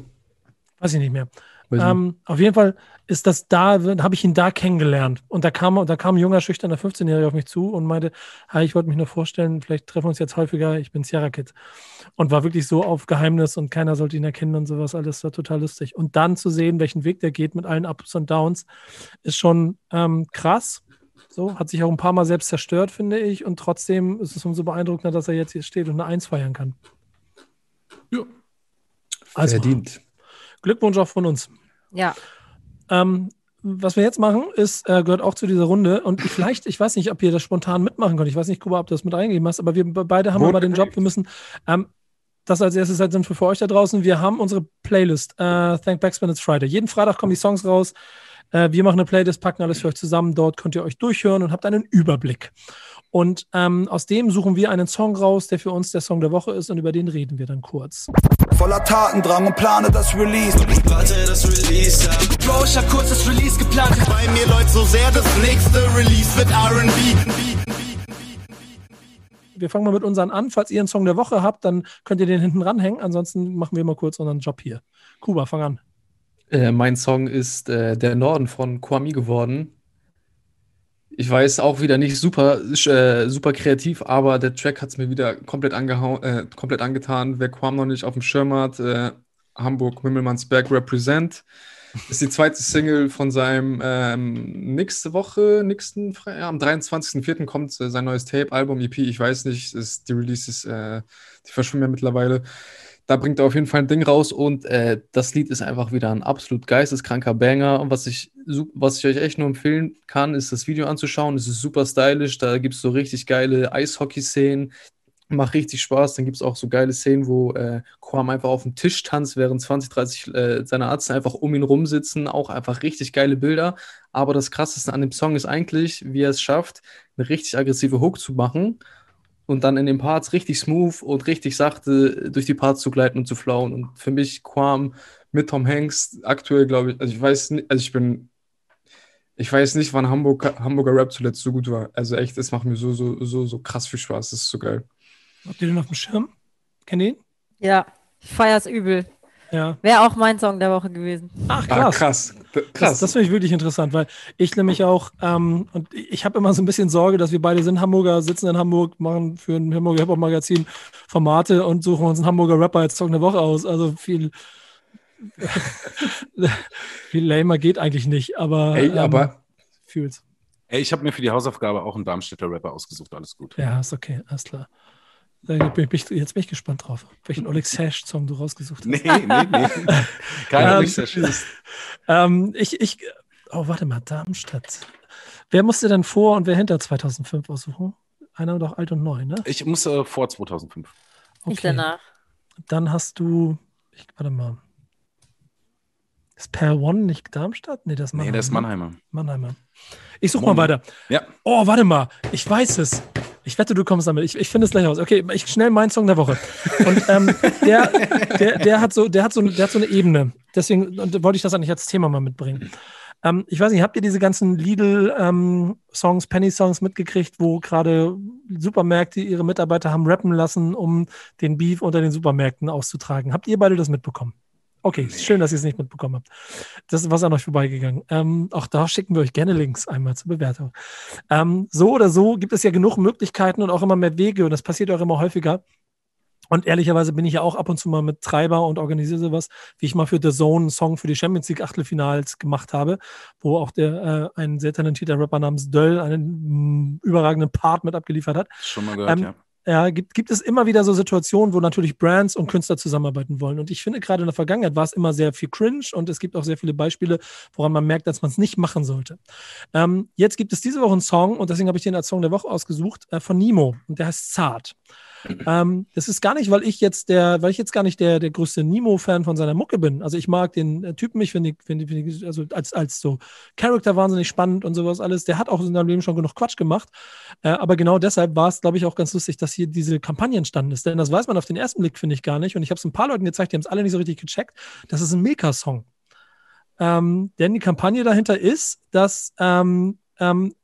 Weiß ich nicht mehr. Ähm, auf jeden Fall ist das da, habe ich ihn da kennengelernt. Und da kam, da kam ein junger, schüchterner 15-Jähriger auf mich zu und meinte, hi, ich wollte mich nur vorstellen, vielleicht treffen wir uns jetzt häufiger, ich bin Sierra Kid. Und war wirklich so auf Geheimnis und keiner sollte ihn erkennen und sowas, alles war total lustig. Und dann zu sehen, welchen Weg der geht mit allen Ups und Downs, ist schon ähm, krass. So, hat sich auch ein paar Mal selbst zerstört, finde ich. Und trotzdem ist es umso beeindruckender, dass er jetzt hier steht und eine Eins feiern kann. Ja. Also, Verdient. Glückwunsch auch von uns. Ja. Ähm, was wir jetzt machen, ist, äh, gehört auch zu dieser Runde. Und ich, vielleicht, ich weiß nicht, ob ihr das spontan mitmachen könnt. Ich weiß nicht, Kuba, ob du das mit reingegeben hast, aber wir beide haben aber den Job. Wir müssen ähm, das als erstes halt sind für euch da draußen. Wir haben unsere Playlist, äh, Thank Backspin It's Friday. Jeden Freitag kommen die Songs raus. Äh, wir machen eine Playlist, packen alles für euch zusammen. Dort könnt ihr euch durchhören und habt einen Überblick. Und ähm, aus dem suchen wir einen Song raus, der für uns der Song der Woche ist und über den reden wir dann kurz. Voller Tatendrang und plane das Release. Warte, das Release ab. Bro, ich hab kurz das Release geplant. Bei mir läuft so sehr, das nächste Release wird R&B. Wir fangen mal mit unseren an. Falls ihr einen Song der Woche habt, dann könnt ihr den hinten ranhängen. Ansonsten machen wir mal kurz unseren Job hier. Kuba, fang an. Äh, mein Song ist äh, Der Norden von Kwame geworden. Ich weiß auch wieder nicht super, äh, super kreativ, aber der Track hat es mir wieder komplett, äh, komplett angetan. Wer Quam noch nicht auf dem Schirm hat, äh, Hamburg Mimmelmannsberg Represent. Ist die zweite Single von seinem ähm, nächste Woche, nächsten Fre ja, am 23.04. kommt äh, sein neues Tape, Album, EP, ich weiß nicht, ist, die Releases, äh, die verschwimmen ja mittlerweile. Da bringt er auf jeden Fall ein Ding raus und äh, das Lied ist einfach wieder ein absolut geisteskranker Banger. Und was ich, was ich euch echt nur empfehlen kann, ist das Video anzuschauen. Es ist super stylisch, da gibt es so richtig geile Eishockey-Szenen. Macht richtig Spaß. Dann gibt es auch so geile Szenen, wo äh, Quam einfach auf dem Tisch tanzt, während 20, 30 äh, seine Ärzte einfach um ihn rumsitzen. Auch einfach richtig geile Bilder. Aber das Krasseste an dem Song ist eigentlich, wie er es schafft, eine richtig aggressive Hook zu machen und dann in den Parts richtig smooth und richtig sachte durch die Parts zu gleiten und zu flowen. Und für mich Quam mit Tom Hanks aktuell, glaube ich, also ich weiß nicht, also ich bin, ich weiß nicht, wann Hamburg, Hamburger Rap zuletzt so gut war. Also echt, es macht mir so, so, so, so krass viel Spaß. Das ist so geil. Habt ihr den auf dem Schirm? Kennt ihr ihn? Ja, ich feier's übel. Ja. Wäre auch mein Song der Woche gewesen. Ach, krass. Ah, krass. Krass. Das, das finde ich wirklich interessant, weil ich nämlich auch, ähm, und ich habe immer so ein bisschen Sorge, dass wir beide sind Hamburger, sitzen in Hamburg, machen für ein Hamburger Hip-Hop-Magazin Formate und suchen uns einen Hamburger Rapper als Song der Woche aus. Also viel, viel lamer geht eigentlich nicht, aber, Ey, aber ähm, fühl's. Ey, ich habe mir für die Hausaufgabe auch einen Darmstädter Rapper ausgesucht, alles gut. Ja, ist okay, alles klar. Jetzt bin ich gespannt drauf, welchen Oleg Sash-Song du rausgesucht hast. Nee, nee, nee. Kein Oleg Sash. Ähm, ich, ich, oh, warte mal, Darmstadt. Wer musste denn vor und wer hinter 2005 aussuchen? Einer doch alt und neu, ne? Ich muss äh, vor 2005. Okay. Ich danach. Dann hast du, ich, warte mal. Ist Per One nicht Darmstadt? Nee, das ist Mannheimer. Nee, das ist Mannheimer. Mannheimer. Ich suche mal weiter. Ja. Oh, warte mal. Ich weiß es. Ich wette, du kommst damit. Ich, ich finde es gleich aus. Okay, ich schnell meinen Song der Woche. Und ähm, der, der, der, hat so, der, hat so, der hat so eine Ebene. Deswegen wollte ich das eigentlich als Thema mal mitbringen. Ähm, ich weiß nicht, habt ihr diese ganzen Lidl-Songs, ähm, Penny-Songs mitgekriegt, wo gerade Supermärkte ihre Mitarbeiter haben rappen lassen, um den Beef unter den Supermärkten auszutragen? Habt ihr beide das mitbekommen? Okay, schön, dass ihr es nicht mitbekommen habt. Das ist was an euch vorbeigegangen. Ähm, auch da schicken wir euch gerne Links einmal zur Bewertung. Ähm, so oder so gibt es ja genug Möglichkeiten und auch immer mehr Wege und das passiert auch immer häufiger. Und ehrlicherweise bin ich ja auch ab und zu mal mit Treiber und organisiere sowas, wie ich mal für The Zone einen Song für die Champions League Achtelfinals gemacht habe, wo auch der äh, ein sehr talentierter Rapper namens Döll einen mh, überragenden Part mit abgeliefert hat. Schon mal gehört, Ähm, ja. Ja, gibt, gibt es immer wieder so Situationen, wo natürlich Brands und Künstler zusammenarbeiten wollen. Und ich finde, gerade in der Vergangenheit war es immer sehr viel cringe und es gibt auch sehr viele Beispiele, woran man merkt, dass man es nicht machen sollte. Ähm, jetzt gibt es diese Woche einen Song und deswegen habe ich den als Song der Woche ausgesucht äh, von Nemo und der heißt Zart. Ähm, das ist gar nicht, weil ich jetzt der, weil ich jetzt gar nicht der, der größte Nemo-Fan von seiner Mucke bin. Also ich mag den äh, Typen, ich finde, find, find, also als, als so Charakter wahnsinnig spannend und sowas alles. Der hat auch in seinem Leben schon genug Quatsch gemacht. Äh, aber genau deshalb war es, glaube ich, auch ganz lustig, dass hier diese Kampagne entstanden ist. Denn das weiß man auf den ersten Blick, finde ich, gar nicht. Und ich habe es ein paar Leuten gezeigt, die haben es alle nicht so richtig gecheckt. Das ist ein Milka-Song. Ähm, denn die Kampagne dahinter ist, dass ähm, ähm,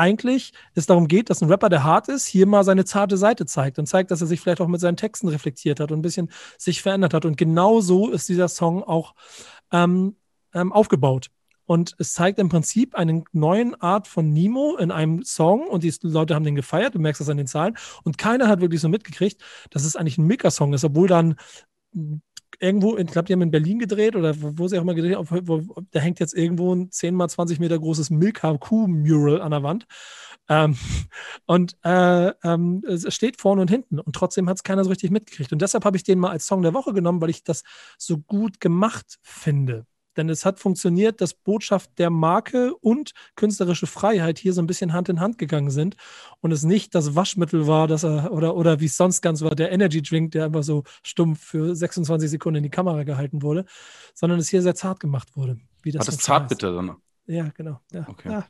eigentlich es darum geht, dass ein Rapper, der hart ist, hier mal seine zarte Seite zeigt und zeigt, dass er sich vielleicht auch mit seinen Texten reflektiert hat und ein bisschen sich verändert hat. Und genau so ist dieser Song auch ähm, ähm, aufgebaut. Und es zeigt im Prinzip eine neue Art von Nemo in einem Song und die Leute haben den gefeiert, du merkst das an den Zahlen und keiner hat wirklich so mitgekriegt, dass es eigentlich ein Mika-Song ist, obwohl dann irgendwo, ich glaube, die haben in Berlin gedreht oder wo, sie auch mal gedreht haben, wo, wo, da hängt jetzt irgendwo ein 10 mal 20 Meter großes Milka-Kuh-Mural an der Wand. Ähm, und äh, ähm, es steht vorne und hinten und trotzdem hat es keiner so richtig mitgekriegt. Und deshalb habe ich den mal als Song der Woche genommen, weil ich das so gut gemacht finde. Denn es hat funktioniert, dass Botschaft der Marke und künstlerische Freiheit hier so ein bisschen Hand in Hand gegangen sind und es nicht das Waschmittel war, dass er, oder, oder wie es sonst ganz war, der Energy Drink, der einfach so stumpf für 26 Sekunden in die Kamera gehalten wurde, sondern es hier sehr zart gemacht wurde. Wie das War das zart bitte dann? Ja, genau. Ja, Okay. ja.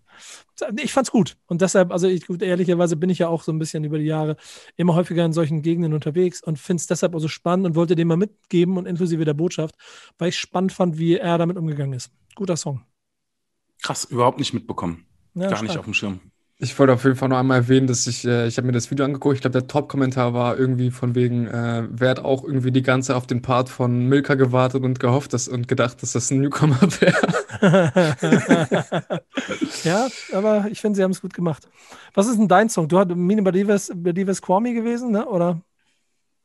Ich fand's gut. Und deshalb, also ich, gut, ehrlicherweise bin ich ja auch so ein bisschen über die Jahre immer häufiger in solchen Gegenden unterwegs und finde es deshalb also spannend und wollte den mal mitgeben und inklusive der Botschaft, weil ich spannend fand, wie er damit umgegangen ist. Guter Song. Krass, überhaupt nicht mitbekommen. Ja, Gar nicht stark. auf dem Schirm. Ich wollte auf jeden Fall noch einmal erwähnen, dass ich, äh, ich habe mir das Video angeguckt. Ich glaube, der Top-Kommentar war irgendwie von wegen, äh, wer hat auch irgendwie die ganze auf den Part von Milka gewartet und gehofft dass, und gedacht, dass das ein Newcomer wäre. ja, aber ich finde, sie haben es gut gemacht. Was ist denn dein Song? Du hast Mini Badives, Badives Kwame gewesen, ne? Oder?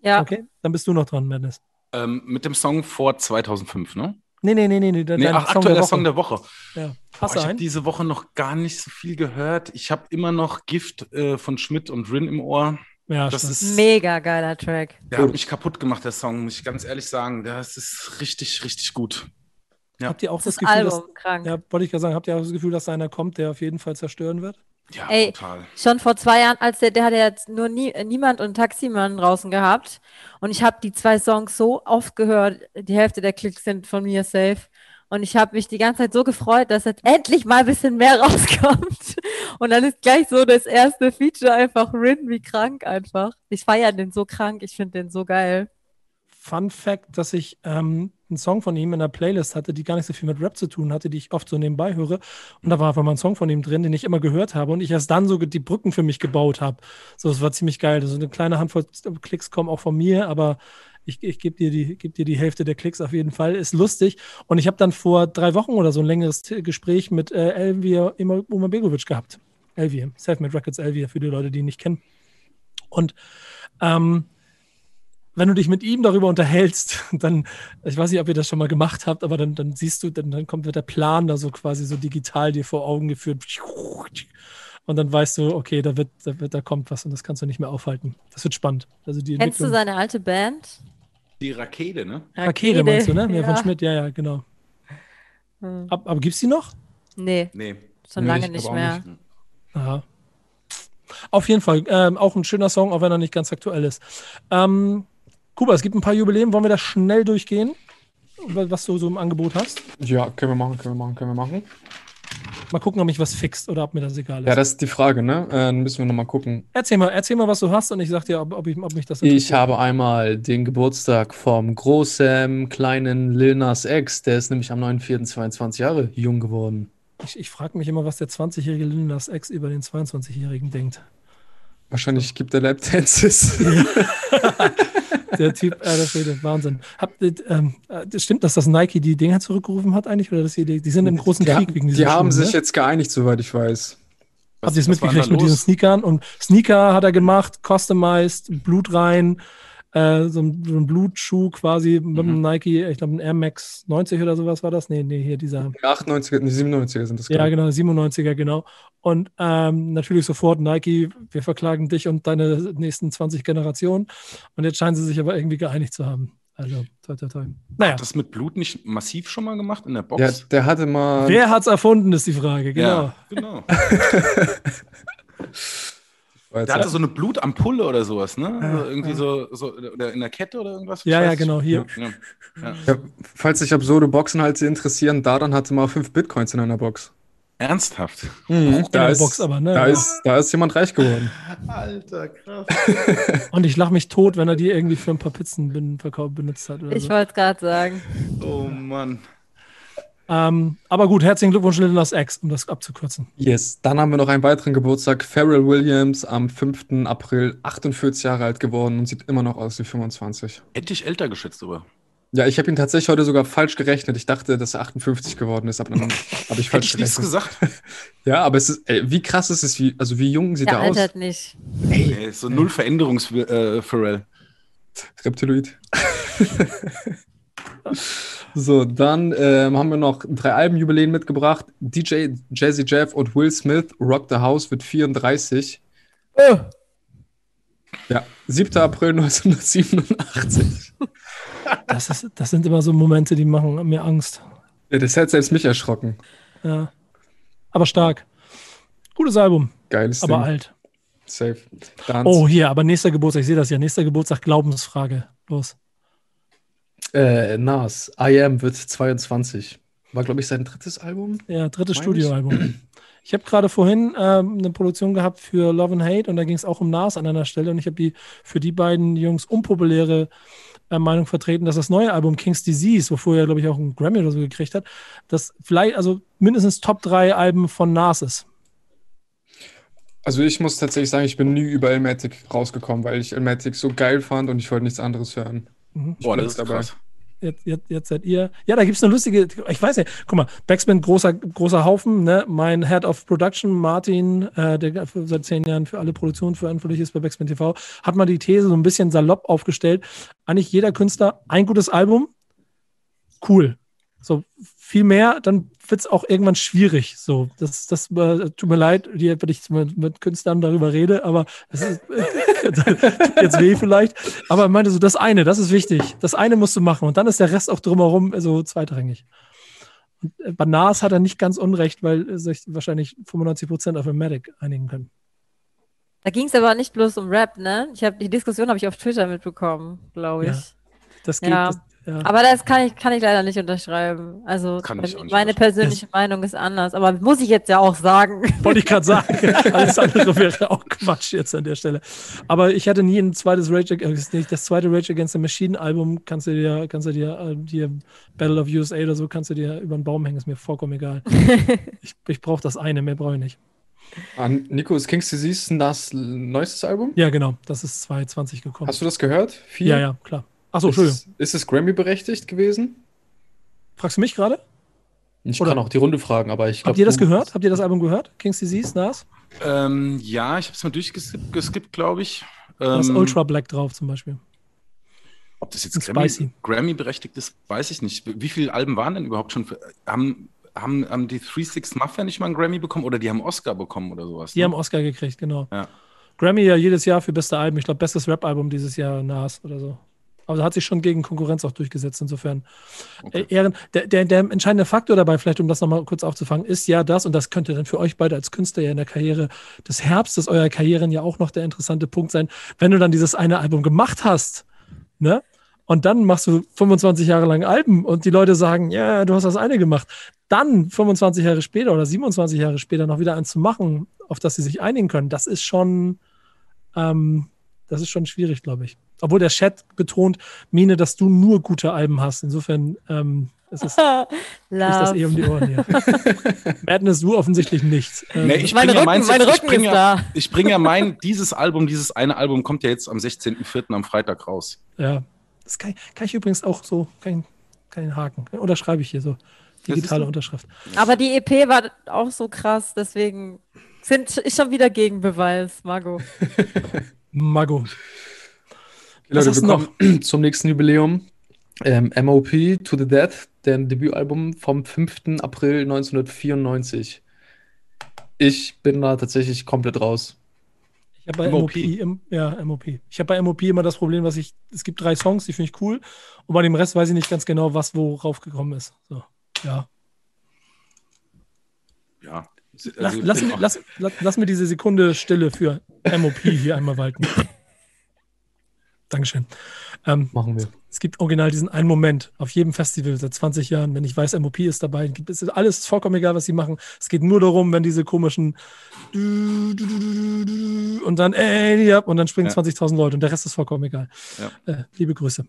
Ja, Okay, dann bist du noch dran, Madness. Ähm, mit dem Song vor 2005, ne? Nee, nee, nee, nee, nee. Nee, ach, aktueller Song der Woche. Ja. Boah, ich habe diese Woche noch gar nicht so viel gehört. Ich habe immer noch Gift äh, von Schmidt und Rin im Ohr. Ja, Das stimmt. ist, mega geiler Track. der hat mich kaputt gemacht, der Song, muss ich ganz ehrlich sagen. Das ist richtig, richtig gut. Ja. Habt ihr auch das, Das, Gefühl, dass, krank. ja, wollte ich gerade sagen, habt ihr auch das Gefühl, dass da einer kommt, der auf jeden Fall zerstören wird? Ja, Ey. total. Schon vor zwei Jahren, als der, der hat ja jetzt nur nie, Niemand und Taximan draußen gehabt. Und ich habe die zwei Songs so oft gehört. Die Hälfte der Klicks sind von mir safe. Und ich habe mich die ganze Zeit so gefreut, dass jetzt endlich mal ein bisschen mehr rauskommt. Und dann ist gleich so das erste Feature einfach Rin wie krank einfach. Ich feiere den so krank, ich finde den so geil. Fun Fact, dass ich ähm, einen Song von ihm in der Playlist hatte, die gar nicht so viel mit Rap zu tun hatte, die ich oft so nebenbei höre. Und da war einfach mal ein Song von ihm drin, den ich immer gehört habe und ich erst dann so die Brücken für mich gebaut habe. So, es war ziemlich geil. Also eine kleine Handvoll Klicks kommen auch von mir, aber ich, ich gebe dir, die- geb dir die Hälfte der Klicks auf jeden Fall. Ist lustig. Und ich habe dann vor drei Wochen oder so ein längeres Gespräch mit äh, Elvir Umabegovic gehabt. Elvir, Selfmade Records Elvir, für die Leute, die ihn nicht kennen. Und ähm, wenn du dich mit ihm darüber unterhältst, dann, ich weiß nicht, ob ihr das schon mal gemacht habt, aber dann, dann siehst du, dann, dann kommt wird der Plan da so quasi so digital dir vor Augen geführt. Und dann weißt du, okay, da wird, da wird, da kommt was und das kannst du nicht mehr aufhalten. Das wird spannend. Also die Kennst du seine alte Band? Die Rakete, ne? Rakete meinst du, ne? Ja, Ja. von Schmidt, ja, ja, genau. Hm. Ab, aber gibt's die noch? Nee, Nee. schon Nee, lange ich nicht mehr. nicht. Aha. Auf jeden Fall. Ähm, auch ein schöner Song, auch wenn er nicht ganz aktuell ist. Ähm, Kuba, es gibt ein paar Jubiläen. Wollen wir da schnell durchgehen? Was du so im Angebot hast? Ja, können wir machen, können wir machen, können wir machen. Mal gucken, ob mich was fixt oder ob mir das egal ist. Ja, das ist die Frage, ne? Äh, dann müssen wir nochmal gucken. erzähl, mal, erzähl mal, was du hast und ich sag dir, ob, ob, ich, ob mich das Ich habe einmal den Geburtstag vom großen, kleinen Lil Nas X. Der ist nämlich am 9.4.22 Jahre jung geworden. Ich, ich frage mich immer, was der 20-jährige Lil Nas X über den 22-jährigen denkt. Wahrscheinlich gibt er Lapdances. der Typ, äh, das Rede, Wahnsinn. Habt, ähm, das stimmt, dass das Nike die Dinger zurückgerufen hat eigentlich? Oder dass die, die sind im großen Die, Krieg wegen die dieser haben Schuhe, sich ne? jetzt geeinigt, soweit ich weiß. Habt ihr es mitgekriegt mit diesen? Sneakern? Und Sneaker hat er gemacht, customized, Blut rein, äh, so, ein, so ein Blutschuh quasi mit einem Nike, ich glaube ein Air Max 90 oder sowas war das? Nee, nee, hier dieser. Die 98er, die 97er sind das. Ja, genau, 97er, genau. Und ähm, natürlich sofort Nike, wir verklagen dich und deine nächsten 20 Generationen. Und jetzt scheinen sie sich aber irgendwie geeinigt zu haben. Also, toi, toi, toi. Naja, Hat das mit Blut nicht massiv schon mal gemacht in der Box? Ja, der hatte mal. wer hat's erfunden, ist die Frage, genau. Ja, genau. Der hatte ja. so eine Blutampulle oder sowas, ne? Also irgendwie so, so, oder in der Kette oder irgendwas? Ja, ja, genau, hier. Ja. Ja. Ja, falls sich absurde Boxinhalte interessieren, Daran hatte mal fünf Bitcoins in einer Box. Ernsthaft? Mhm, da, der ist, Box aber, ne? da, Ja. ist, da ist jemand reich geworden. Alter, krass. Und ich lache mich tot, wenn er die irgendwie für ein paar Pizzen benutzt hat. Oder Ich so. wollte es gerade sagen. Oh Mann. Ähm, aber gut, herzlichen Glückwunsch, Lil Nas X, um das abzukürzen. Yes. Dann haben wir noch einen weiteren Geburtstag. Pharrell Williams am 5. April, 48 Jahre alt geworden und sieht immer noch aus wie 25. Hätte ich älter geschätzt, aber. Ja, ich habe ihn tatsächlich heute sogar falsch gerechnet. Ich dachte, dass er 58 geworden ist, aber dann habe ich Hätte falsch ich nichts gerechnet. gesagt. Ja, aber es ist, ey, wie krass ist es, wie, also wie jung sieht Der er aus? altert nicht. Ey, so null Veränderungs äh, Pharrell. Reptiloid. so, dann ähm, haben wir noch drei Albenjubiläen mitgebracht. DJ Jazzy Jeff und Will Smith, Rock the House, wird 34. Oh, Ja, 7. April 1987. das, ist, das sind immer so Momente, die machen mir Angst. Ja, das hat selbst mich erschrocken. Ja. Aber stark. Gutes Album, Geiles aber Ding. alt. Safe. Dann, Oh, hier, aber nächster Geburtstag, ich sehe das ja. Nächster Geburtstag, Glaubensfrage. Los. Äh, Nas, I Am wird 22. War, glaube ich, sein drittes Album. Ja, drittes Studioalbum. Ich habe gerade vorhin ähm, eine Produktion gehabt für Love and Hate und da ging es auch um Nas an einer Stelle und ich habe die für die beiden Jungs unpopuläre äh, Meinung vertreten, dass das neue Album King's Disease, wofür er, glaube ich, auch einen Grammy oder so gekriegt hat, das vielleicht, also mindestens Top 3 Alben von Nas ist. Also ich muss tatsächlich sagen, ich bin nie über Elmatic rausgekommen, weil ich Elmatic so geil fand und ich wollte nichts anderes hören. Mhm. Boah, das ist dabei. krass. Jetzt, jetzt, jetzt seid ihr. Ja, da gibt es eine lustige, ich weiß nicht, guck mal, Backspin, großer, großer Haufen, ne? Mein Head of Production, Martin, äh, der seit zehn Jahren für alle Produktionen verantwortlich ist bei Backspin TV, hat mal die These so ein bisschen salopp aufgestellt. Eigentlich jeder Künstler, ein gutes Album, cool. So viel mehr, dann wird es auch irgendwann schwierig. So, das, das äh, tut mir leid, wenn ich mit, mit Künstlern darüber rede, aber das ist tut jetzt weh vielleicht. Aber er meinte so, das eine, das ist wichtig. Das eine musst du machen und dann ist der Rest auch drumherum so zweitrangig. Und äh, bei Nas hat er nicht ganz unrecht, weil äh, sich wahrscheinlich 95 Prozent auf Matic einigen können. Da ging es aber nicht bloß um Rap, ne? Ich habe die Diskussion habe ich auf Twitter mitbekommen, glaube ich. Ja. Das geht. Ja. Das, ja. Aber das kann ich, kann ich leider nicht unterschreiben. Also Kann ich auch nicht meine persönliche Meinung ist anders. Aber muss ich jetzt ja auch sagen. Wollte ich gerade sagen. Alles andere wäre auch Quatsch jetzt an der Stelle. Aber ich hatte nie ein zweites Rage, äh, ist nicht das zweite Rage Against the Machine Album. Kannst du dir, kannst du dir, äh, dir Battle of USA oder so, kannst du dir über den Baum hängen. Ist mir vollkommen egal. ich ich brauche das eine, mehr brauche ich nicht. Ah, Nico, ist King's Disease das neuestes Album? Ja, genau. Das ist 2020 gekommen. Hast du das gehört? Viel? ja, ja, klar. Achso, Entschuldigung. Ist, ist es Grammy berechtigt gewesen? Fragst du mich gerade? Ich Oder- kann auch die Runde fragen, aber ich glaube. Habt ihr das gehört? Habt ihr das Album gehört? King's Disease, Nas? Ähm, ja, ich habe es mal durchgeskippt, geskippt, glaube ich. Da ist Ähm, Ultra Black drauf zum Beispiel. Ob das jetzt Grammy. Grammy berechtigt ist, weiß ich nicht. Wie viele Alben waren denn überhaupt schon? Für, haben, haben, haben die Three Six Mafia nicht mal einen Grammy bekommen oder die haben Oscar bekommen oder sowas? Die ne? haben Oscar gekriegt, genau. Ja. Grammy ja jedes Jahr für beste Alben. Ich glaube, bestes Rap-Album dieses Jahr Nas oder so. Aber hat sich schon gegen Konkurrenz auch durchgesetzt, insofern. Okay. Äh, Ehren, der, der, der entscheidende Faktor dabei, vielleicht um das nochmal kurz aufzufangen, ist ja das, und das könnte dann für euch beide als Künstler ja in der Karriere des Herbstes eurer Karrieren ja auch noch der interessante Punkt sein, wenn du dann dieses eine Album gemacht hast, ne? Und dann machst du 25 Jahre lang Alben und die Leute sagen, ja, du hast das eine gemacht. Dann 25 Jahre später oder 27 Jahre später noch wieder eins zu machen, auf das sie sich einigen können, das ist schon, ähm, das ist schon schwierig, glaube ich. Obwohl der Chat betont, Mine, dass du nur gute Alben hast. Insofern, ähm, Es ist, ich das eh um die Ohren hier. Madness, du offensichtlich nichts. Nee, ich Mein bringe ja Rücken- meins, mein ich Rücken bringe ist ja, da. ich bringe ja mein, dieses Album, dieses eine Album kommt ja jetzt am 16.04. am Freitag raus. Ja, das kann, ich- kann ich übrigens auch so, ich- kann ich haken. Oder schreibe ich hier so digitale? Unterschrift. Aber die EP war auch so krass, deswegen sind, ist schon wieder Gegenbeweis, Margot. Mago. Was Leute, hast wir du kommen zum nächsten Jubiläum. Ähm, MOP To The Death, deren Debütalbum vom 5. April 1994. Ich bin da tatsächlich komplett raus. Ich habe bei MOP. MOP, im, ja, MOP. Ich habe bei MOP immer das Problem, was ich, es gibt drei Songs, die finde ich cool. Und bei dem Rest weiß ich nicht ganz genau, was worauf gekommen ist. So, ja. Ja. Also Lass, lass, auch- lass, lass, lass mir diese Sekunde Stille für MOP hier einmal walten. Dankeschön. Ähm, Machen wir. es gibt original diesen einen Moment auf jedem Festival seit 20 Jahren, wenn ich weiß, MOP ist dabei, es alles ist vollkommen egal, was sie machen. Es geht nur darum, wenn diese komischen und dann ey, und dann springen Ja. 20.000 Leute und der Rest ist vollkommen egal. Ja. Äh, liebe Grüße.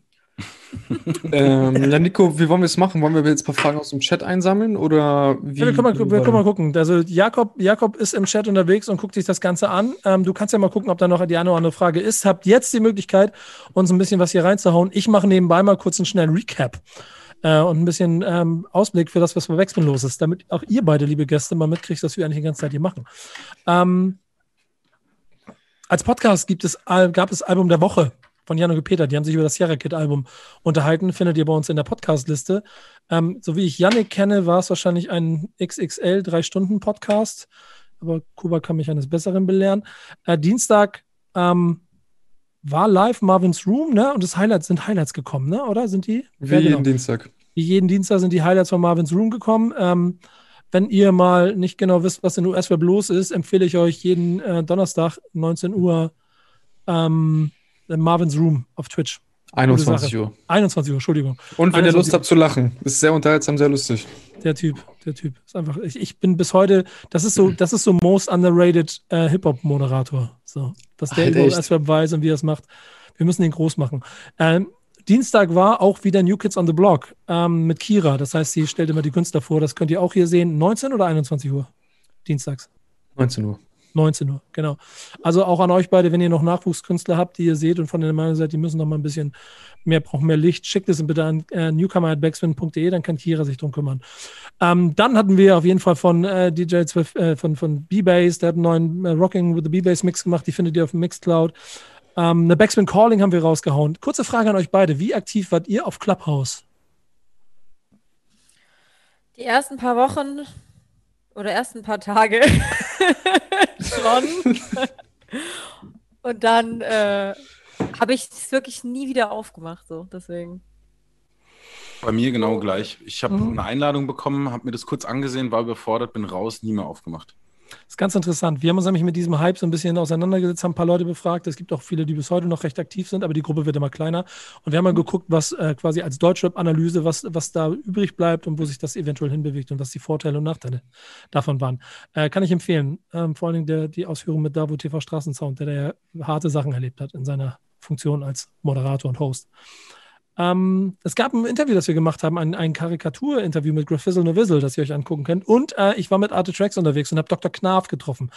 Ähm, ja, Nico, wie wollen wir es machen? Wollen wir jetzt ein paar Fragen aus dem Chat einsammeln oder wie? Ja, wir, können mal, wir können mal gucken. Also Jakob, Jakob ist im Chat unterwegs und guckt sich das Ganze an. Ähm, du kannst ja mal gucken, ob da noch die eine oder andere Frage ist. Habt jetzt die Möglichkeit, uns ein bisschen was hier reinzuhauen. Ich mache nebenbei mal kurz einen schnellen Recap äh, und ein bisschen ähm, Ausblick für das, was bei Wechseln los ist, damit auch ihr beide, liebe Gäste, mal mitkriegt, was wir eigentlich die ganze Zeit hier machen. Ähm, als Podcast gibt es, gab es Album der Woche von Jan und Peter. Die haben sich über das Sierra Kid Album unterhalten. Findet ihr bei uns in der Podcast-Liste. Ähm, so wie ich Yannick kenne, war es wahrscheinlich ein XXL Drei-Stunden-Podcast. Aber Kuba kann mich eines Besseren belehren. Äh, Dienstag ähm, war live Marvin's Room, ne? Und das Highlights sind Highlights gekommen, ne? Oder sind die? Wie Ja, genau. jeden Dienstag. Wie jeden Dienstag sind die Highlights von Marvin's Room gekommen. Ähm, wenn ihr mal nicht genau wisst, was in US-Web los ist, empfehle ich euch jeden äh, Donnerstag 19 Uhr ähm, Marvin's Room auf Twitch. 21 Sache. Uhr. 21 Uhr, Entschuldigung. Und wenn ihr 21 Lust habt zu lachen, ist sehr unterhaltsam, sehr lustig. Der Typ, der Typ. Ist einfach, ich, ich bin bis heute, das ist so, das ist so most underrated äh, Hip-Hop-Moderator. So, was der Halt. S-Web weiß und wie er es macht. Wir müssen ihn groß machen. Ähm, Dienstag war auch wieder New Kids on the Block ähm, mit Kira. Das heißt, sie stellt immer die Künstler vor. Das könnt ihr auch hier sehen. 19 oder 21 Uhr? Dienstags. 19 Uhr. 19 Uhr, genau. Also auch an euch beide, wenn ihr noch Nachwuchskünstler habt, die ihr seht und von der Meinung seid, die müssen noch mal ein bisschen mehr, brauchen mehr Licht, schickt es bitte an äh, newcomer.backspin.de, dann kann Kira sich drum kümmern. Ähm, dann hatten wir auf jeden Fall von äh, DJ 12, äh, von, von B-Bass, der hat einen neuen äh, Rocking with the B-Bass Mix gemacht, die findet ihr auf dem Mixcloud. Ähm, eine Backspin Calling haben wir rausgehauen. Kurze Frage an euch beide, wie aktiv wart ihr auf Clubhouse? Die ersten paar Wochen oder ersten paar Tage schon. Und dann äh, habe ich es wirklich nie wieder aufgemacht, so deswegen. Bei mir genau gleich. Ich habe Mhm. eine Einladung bekommen, habe mir das kurz angesehen, war überfordert, bin raus, nie mehr aufgemacht. Das ist ganz interessant. Wir haben uns nämlich mit diesem Hype so ein bisschen auseinandergesetzt, haben ein paar Leute befragt. Es gibt auch viele, die bis heute noch recht aktiv sind, aber die Gruppe wird immer kleiner. Und wir haben mal geguckt, was äh, quasi als Deutschrap-Analyse, was, was da übrig bleibt und wo sich das eventuell hinbewegt und was die Vorteile und Nachteile davon waren. Äh, kann ich empfehlen. Ähm, vor allen Dingen der, die Ausführung mit Davo TV Straßensound, der da ja harte Sachen erlebt hat in seiner Funktion als Moderator und Host. Ähm, es gab ein Interview, das wir gemacht haben, ein, ein Karikatur-Interview mit Graffizzle Novizzle, das ihr euch angucken könnt. Und äh, ich war mit Arte Tracks unterwegs und habe Dr. Knarf getroffen.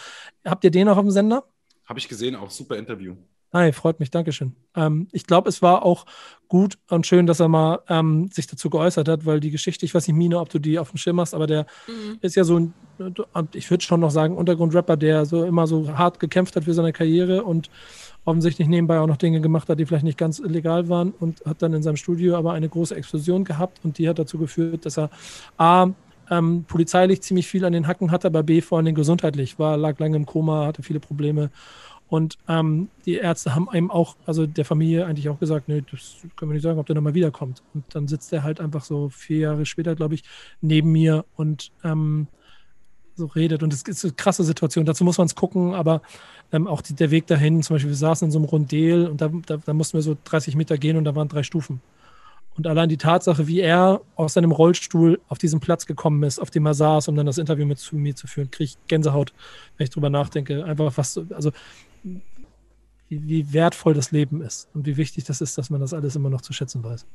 Habt ihr den noch auf dem Sender? Habe ich gesehen, auch super Interview. Hi, freut mich, Dankeschön. Ähm, ich glaube, es war auch gut und schön, dass er mal ähm, sich dazu geäußert hat, weil die Geschichte, ich weiß nicht, Mine, ob du die auf dem Schirm hast, aber der ist ja so ein, ich würde schon noch sagen, Untergrundrapper, der so immer so hart gekämpft hat für seine Karriere und offensichtlich nebenbei auch noch Dinge gemacht hat, die vielleicht nicht ganz legal waren und hat dann in seinem Studio aber eine große Explosion gehabt und die hat dazu geführt, dass er A, ähm, polizeilich ziemlich viel an den Hacken hatte, aber B, vor Dingen gesundheitlich, war, lag lange im Koma, hatte viele Probleme und ähm, die Ärzte haben einem auch, also der Familie eigentlich auch gesagt, nee, das können wir nicht sagen, ob der nochmal wiederkommt. Und dann sitzt er halt einfach so vier Jahre später, glaube ich, neben mir und ähm, so redet. Und es ist eine krasse Situation. Dazu muss man es gucken, aber ähm, auch die, der Weg dahin, zum Beispiel, wir saßen in so einem Rondel und da, da, da mussten wir so 30 Meter gehen und da waren drei Stufen. Und allein die Tatsache, wie er aus seinem Rollstuhl auf diesen Platz gekommen ist, auf dem er saß, um dann das Interview mit zu mir zu führen, kriege ich Gänsehaut, wenn ich drüber nachdenke. Einfach was, so- also wie, wertvoll das Leben ist und wie wichtig das ist, dass man das alles immer noch zu schätzen weiß.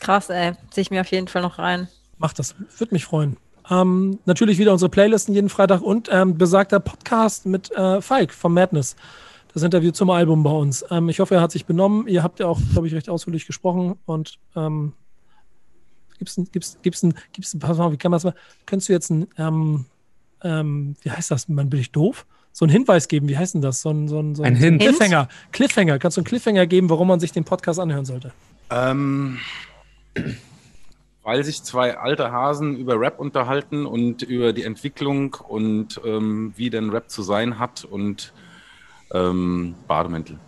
Krass, ey. Sehe ich mir auf jeden Fall noch rein. Mach das. Würde mich freuen. Ähm, natürlich wieder unsere Playlisten jeden Freitag und ähm, besagter Podcast mit äh, Falk vom Madness. Das Interview zum Album bei uns. Ähm, ich hoffe, er hat sich benommen. Ihr habt ja auch, glaube ich, recht ausführlich gesprochen und ähm, gibt's ein, gibt's, gibt's ein, gibt's ein, pass mal, wie kann man das mal, könntest du jetzt ein, ähm, ähm, wie heißt das, man bin ich doof? So einen Hinweis geben, wie heißt denn das? So ein, so ein, so Ein so Hint. Cliffhanger. Cliffhanger. Kannst du einen Cliffhanger geben, warum man sich den Podcast anhören sollte? Ähm, weil sich zwei alte Hasen über Rap unterhalten und über die Entwicklung und ähm, wie denn Rap zu sein hat und ähm, Bademäntel.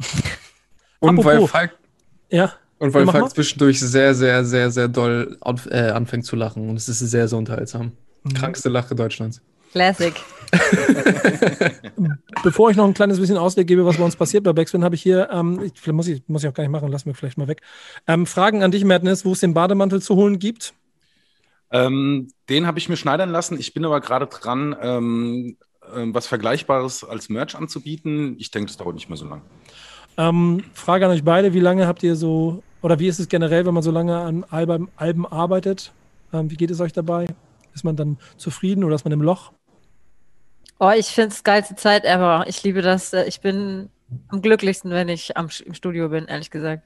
Und weil Apropos. Falk, Ja. und weil Falk zwischendurch sehr, sehr, sehr, sehr doll äh, anfängt zu lachen. Und es ist sehr, sehr unterhaltsam. Mhm. Krankste Lache Deutschlands. Classic. Bevor ich noch ein kleines bisschen Ausleg gebe, was bei uns passiert bei Backspin, habe ich hier, ähm, ich, vielleicht muss ich, muss ich auch gar nicht machen, lass mir vielleicht mal weg. Ähm, Fragen an dich, Madness, wo es den Bademantel zu holen gibt. Ähm, den habe ich mir schneidern lassen. Ich bin aber gerade dran, ähm, ähm, was Vergleichbares als Merch anzubieten. Ich denke, das dauert nicht mehr so lang. Ähm, Frage an euch beide, wie lange habt ihr so, oder wie ist es generell, wenn man so lange an Alben, Alben arbeitet? Ähm, wie geht es euch dabei? Ist man dann zufrieden oder ist man im Loch? Oh, ich finde es geilste Zeit ever. Ich liebe das. äh, Ich bin am glücklichsten, wenn ich am, im Studio bin, ehrlich gesagt.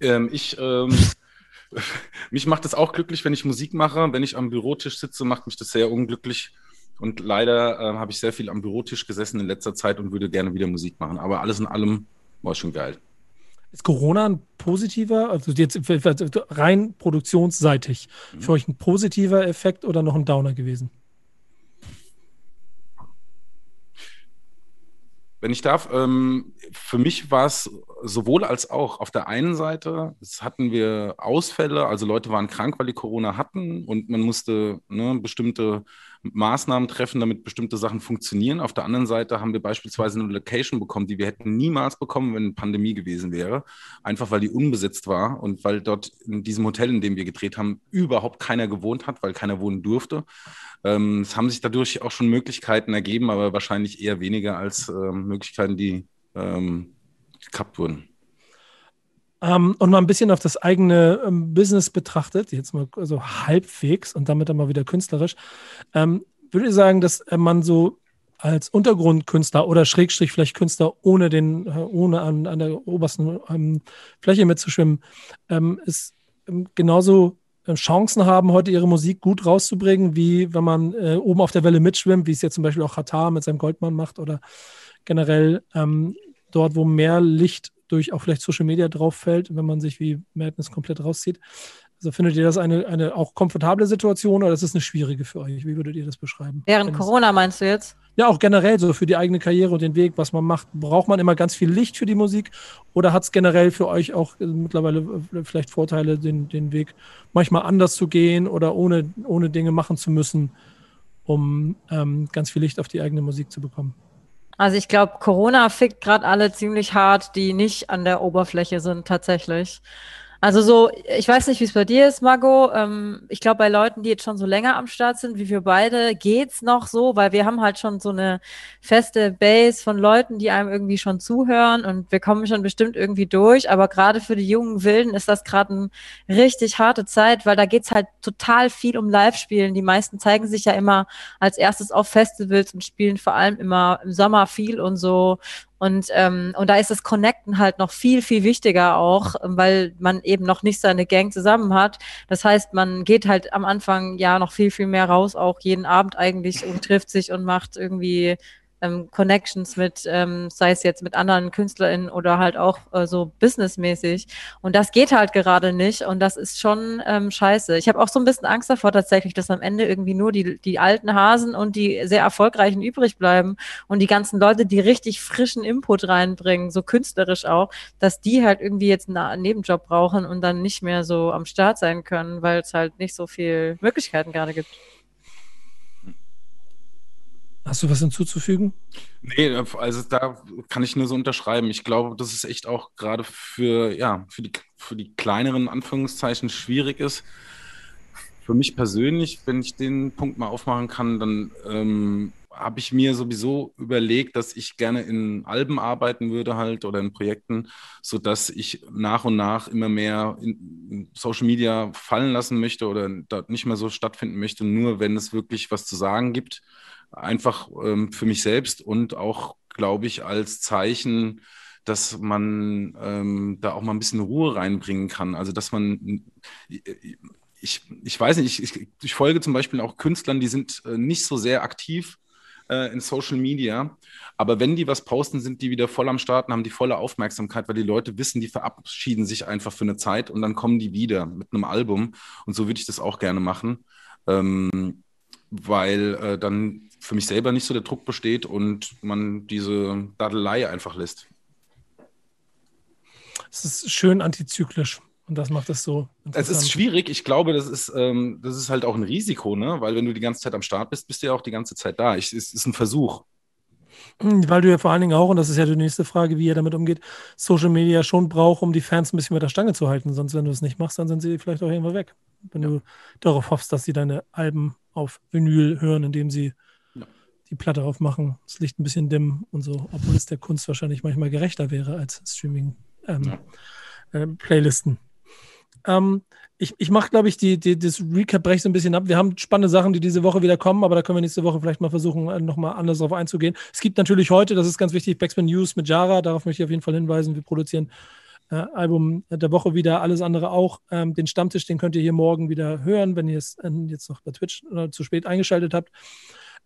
Ähm, ich, ähm, mich macht es auch glücklich, wenn ich Musik mache. Wenn ich am Bürotisch sitze, macht mich das sehr unglücklich. Und leider äh, habe ich sehr viel am Bürotisch gesessen in letzter Zeit und würde gerne wieder Musik machen. Aber alles in allem war schon geil. Ist Corona ein positiver, also jetzt rein produktionsseitig, für euch ein positiver Effekt oder noch ein Downer gewesen? Wenn ich darf, ähm, für mich war es sowohl als auch. Auf der einen Seite hatten wir Ausfälle, also Leute waren krank, weil die Corona hatten und man musste ne, bestimmte Maßnahmen treffen, damit bestimmte Sachen funktionieren. Auf der anderen Seite haben wir beispielsweise eine Location bekommen, die wir hätten niemals bekommen, wenn eine Pandemie gewesen wäre. Einfach weil die unbesetzt war und weil dort in diesem Hotel, in dem wir gedreht haben, überhaupt keiner gewohnt hat, weil keiner wohnen durfte. Ähm, es haben sich dadurch auch schon Möglichkeiten ergeben, aber wahrscheinlich eher weniger als ähm, Möglichkeiten, die ähm, gekappt wurden. Ähm, und mal ein bisschen auf das eigene ähm, Business betrachtet, jetzt mal so halbwegs und damit dann mal wieder künstlerisch. Ähm, würde ich sagen, dass äh, man so als Untergrundkünstler oder Schrägstrich vielleicht Künstler ohne den, äh, ohne an, an der obersten ähm, Fläche mitzuschwimmen, ähm, ist ähm, genauso äh, Chancen haben, heute ihre Musik gut rauszubringen, wie wenn man äh, oben auf der Welle mitschwimmt, wie es jetzt zum Beispiel auch Hatar mit seinem Goldmann macht oder generell ähm, dort, wo mehr Licht durch auch vielleicht Social Media drauf fällt, wenn man sich wie Madness komplett rauszieht. Also findet ihr das eine, eine auch komfortable Situation oder ist es eine schwierige für euch? Wie würdet ihr das beschreiben? Während Corona meinst du jetzt? Ja, auch generell so für die eigene Karriere und den Weg, was man macht. Braucht man immer ganz viel Licht für die Musik oder hat es generell für euch auch äh, mittlerweile äh, vielleicht Vorteile, den, den Weg manchmal anders zu gehen oder ohne, ohne Dinge machen zu müssen, um ähm, ganz viel Licht auf die eigene Musik zu bekommen? Also ich glaube, Corona fickt gerade alle ziemlich hart, die nicht an der Oberfläche sind tatsächlich. Also so, ich weiß nicht, wie es bei dir ist, Margot. Ähm, ich glaube, bei Leuten, die jetzt schon so länger am Start sind, wie wir beide, geht's noch so, weil wir haben halt schon so eine feste Base von Leuten, die einem irgendwie schon zuhören und wir kommen schon bestimmt irgendwie durch. Aber gerade für die jungen Wilden ist das gerade eine richtig harte Zeit, weil da geht's halt total viel um Live-Spielen. Die meisten zeigen sich ja immer als erstes auf Festivals und spielen vor allem immer im Sommer viel und so. Und, ähm, und da ist das Connecten halt noch viel, viel wichtiger auch, weil man eben noch nicht seine Gang zusammen hat. Das heißt, man geht halt am Anfang ja noch viel, viel mehr raus, auch jeden Abend eigentlich und trifft sich und macht irgendwie ähm, Connections mit, ähm, sei es jetzt mit anderen KünstlerInnen oder halt auch äh, so businessmäßig. Und das geht halt gerade nicht und das ist schon ähm, scheiße. Ich habe auch so ein bisschen Angst davor tatsächlich, dass am Ende irgendwie nur die, die alten Hasen und die sehr erfolgreichen übrig bleiben und die ganzen Leute, die richtig frischen Input reinbringen, so künstlerisch auch, dass die halt irgendwie jetzt einen Nebenjob brauchen und dann nicht mehr so am Start sein können, weil es halt nicht so viel Möglichkeiten gerade gibt. Hast du was hinzuzufügen? Nee, also da kann ich nur so unterschreiben. Ich glaube, dass es echt auch gerade für, ja, für die, für die kleineren Anführungszeichen schwierig ist. Für mich persönlich, wenn ich den Punkt mal aufmachen kann, dann ähm, habe ich mir sowieso überlegt, dass ich gerne in Alben arbeiten würde halt oder in Projekten, sodass ich nach und nach immer mehr in Social Media fallen lassen möchte oder dort nicht mehr so stattfinden möchte, nur wenn es wirklich was zu sagen gibt. Einfach ähm, für mich selbst und auch, glaube ich, als Zeichen, dass man ähm, da auch mal ein bisschen Ruhe reinbringen kann. Also dass man ich, ich weiß nicht, ich, ich, folge zum Beispiel auch Künstlern, die sind äh, nicht so sehr aktiv äh, in Social Media, aber wenn die was posten, sind die wieder voll am Start und haben die volle Aufmerksamkeit, weil die Leute wissen, die verabschieden sich einfach für eine Zeit und dann kommen die wieder mit einem Album. Und so würde ich das auch gerne machen, ähm, weil äh, dann für mich selber nicht so der Druck besteht und man diese Dadelei einfach lässt. Es ist schön antizyklisch. Und das macht es so. Es ist schwierig. Ich glaube, das ist, ähm, das ist halt auch ein Risiko, ne? Weil wenn du die ganze Zeit am Start bist, bist du ja auch die ganze Zeit da. Ich, es ist ein Versuch. Hm, weil du ja vor allen Dingen auch, und das ist ja die nächste Frage, wie ihr damit umgeht, Social Media schon braucht, um die Fans ein bisschen mit der Stange zu halten. Sonst, wenn du es nicht machst, dann sind sie vielleicht auch irgendwo weg. Wenn du darauf hoffst, dass sie deine Alben auf Vinyl hören, indem sie ja. Die Platte aufmachen, das Licht ein bisschen dimmen und so, obwohl es der Kunst wahrscheinlich manchmal gerechter wäre als Streaming-Playlisten. Ähm, ja. äh, ähm, ich ich mache, glaube ich, die, die, das Recap breche so ein bisschen ab. Wir haben spannende Sachen, die diese Woche wieder kommen, aber da können wir nächste Woche vielleicht mal versuchen, äh, nochmal anders darauf einzugehen. Es gibt natürlich heute, das ist ganz wichtig, Backspin News mit Jara. Darauf möchte ich auf jeden Fall hinweisen. Wir produzieren äh, Album der Woche wieder, alles andere auch. Ähm, den Stammtisch, den könnt ihr hier morgen wieder hören, wenn ihr es äh, jetzt noch bei Twitch äh, zu spät eingeschaltet habt.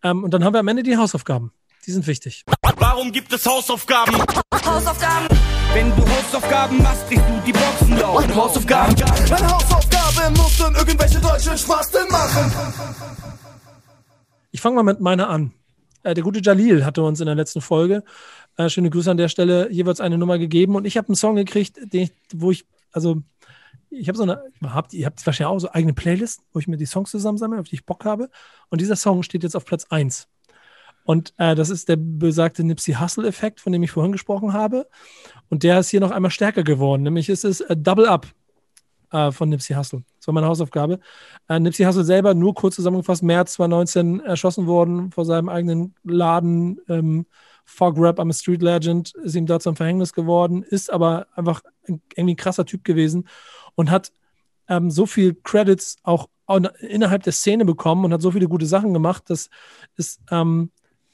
Ähm, und dann haben wir am Ende die Hausaufgaben. Die sind wichtig. Warum gibt es Hausaufgaben? Hausaufgaben. Wenn du Hausaufgaben machst, kriegst du die Boxen laut. Hausaufgaben. Eine Hausaufgabe muss dann irgendwelche deutschen Spasten machen. Ich fange mal mit meiner an. Äh, der gute Jalil hatte uns in der letzten Folge, äh, schöne Grüße an der Stelle, jeweils eine Nummer gegeben und ich habe einen Song gekriegt, den ich, wo ich, also ich habe so eine, habt, ihr habt wahrscheinlich auch so eigene Playlists, wo ich mir die Songs zusammensammle, auf die ich Bock habe. Und dieser Song steht jetzt auf Platz 1. Und äh, das ist der besagte Nipsey Hustle-Effekt, von dem ich vorhin gesprochen habe. Und der ist hier noch einmal stärker geworden. Nämlich ist es äh, Double Up äh, von Nipsey Hustle. Das war meine Hausaufgabe. Äh, Nipsey Hustle selber, nur kurz zusammengefasst, März 2019 erschossen worden vor seinem eigenen Laden. Ähm, Fog Rap, I'm a Street Legend, ist ihm da zum Verhängnis geworden, ist aber einfach ein, irgendwie ein krasser Typ gewesen und hat ähm, so viel Credits auch innerhalb der Szene bekommen und hat so viele gute Sachen gemacht, dass es ähm,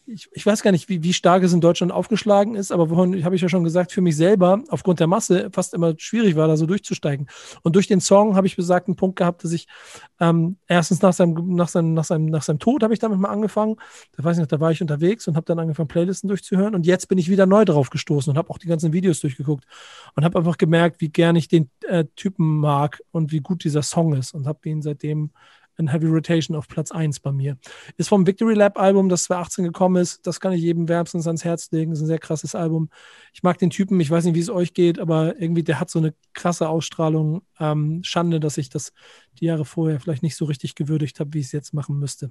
ich, ich, weiß gar nicht, wie, wie stark es in Deutschland aufgeschlagen ist, aber vorhin habe ich ja schon gesagt, für mich selber aufgrund der Masse fast immer schwierig war, da so durchzusteigen. Und durch den Song habe ich besagt einen Punkt gehabt, dass ich ähm, erstens nach seinem, nach, seinem, nach, seinem, nach seinem Tod habe ich damit mal angefangen. Da weiß ich noch, da war ich unterwegs und habe dann angefangen, Playlisten durchzuhören. Und jetzt bin ich wieder neu drauf gestoßen und habe auch die ganzen Videos durchgeguckt und habe einfach gemerkt, wie gern ich den äh, Typen mag und wie gut dieser Song ist und habe ihn seitdem in Heavy Rotation auf Platz 1 bei mir. Ist vom Victory Lab Album, das 2018 gekommen ist. Das kann ich jedem wärmstens ans Herz legen. Ist ein sehr krasses Album. Ich mag den Typen, ich weiß nicht, wie es euch geht, aber irgendwie der hat so eine krasse Ausstrahlung. Ähm, Schande, dass ich das die Jahre vorher vielleicht nicht so richtig gewürdigt habe, wie ich es jetzt machen müsste.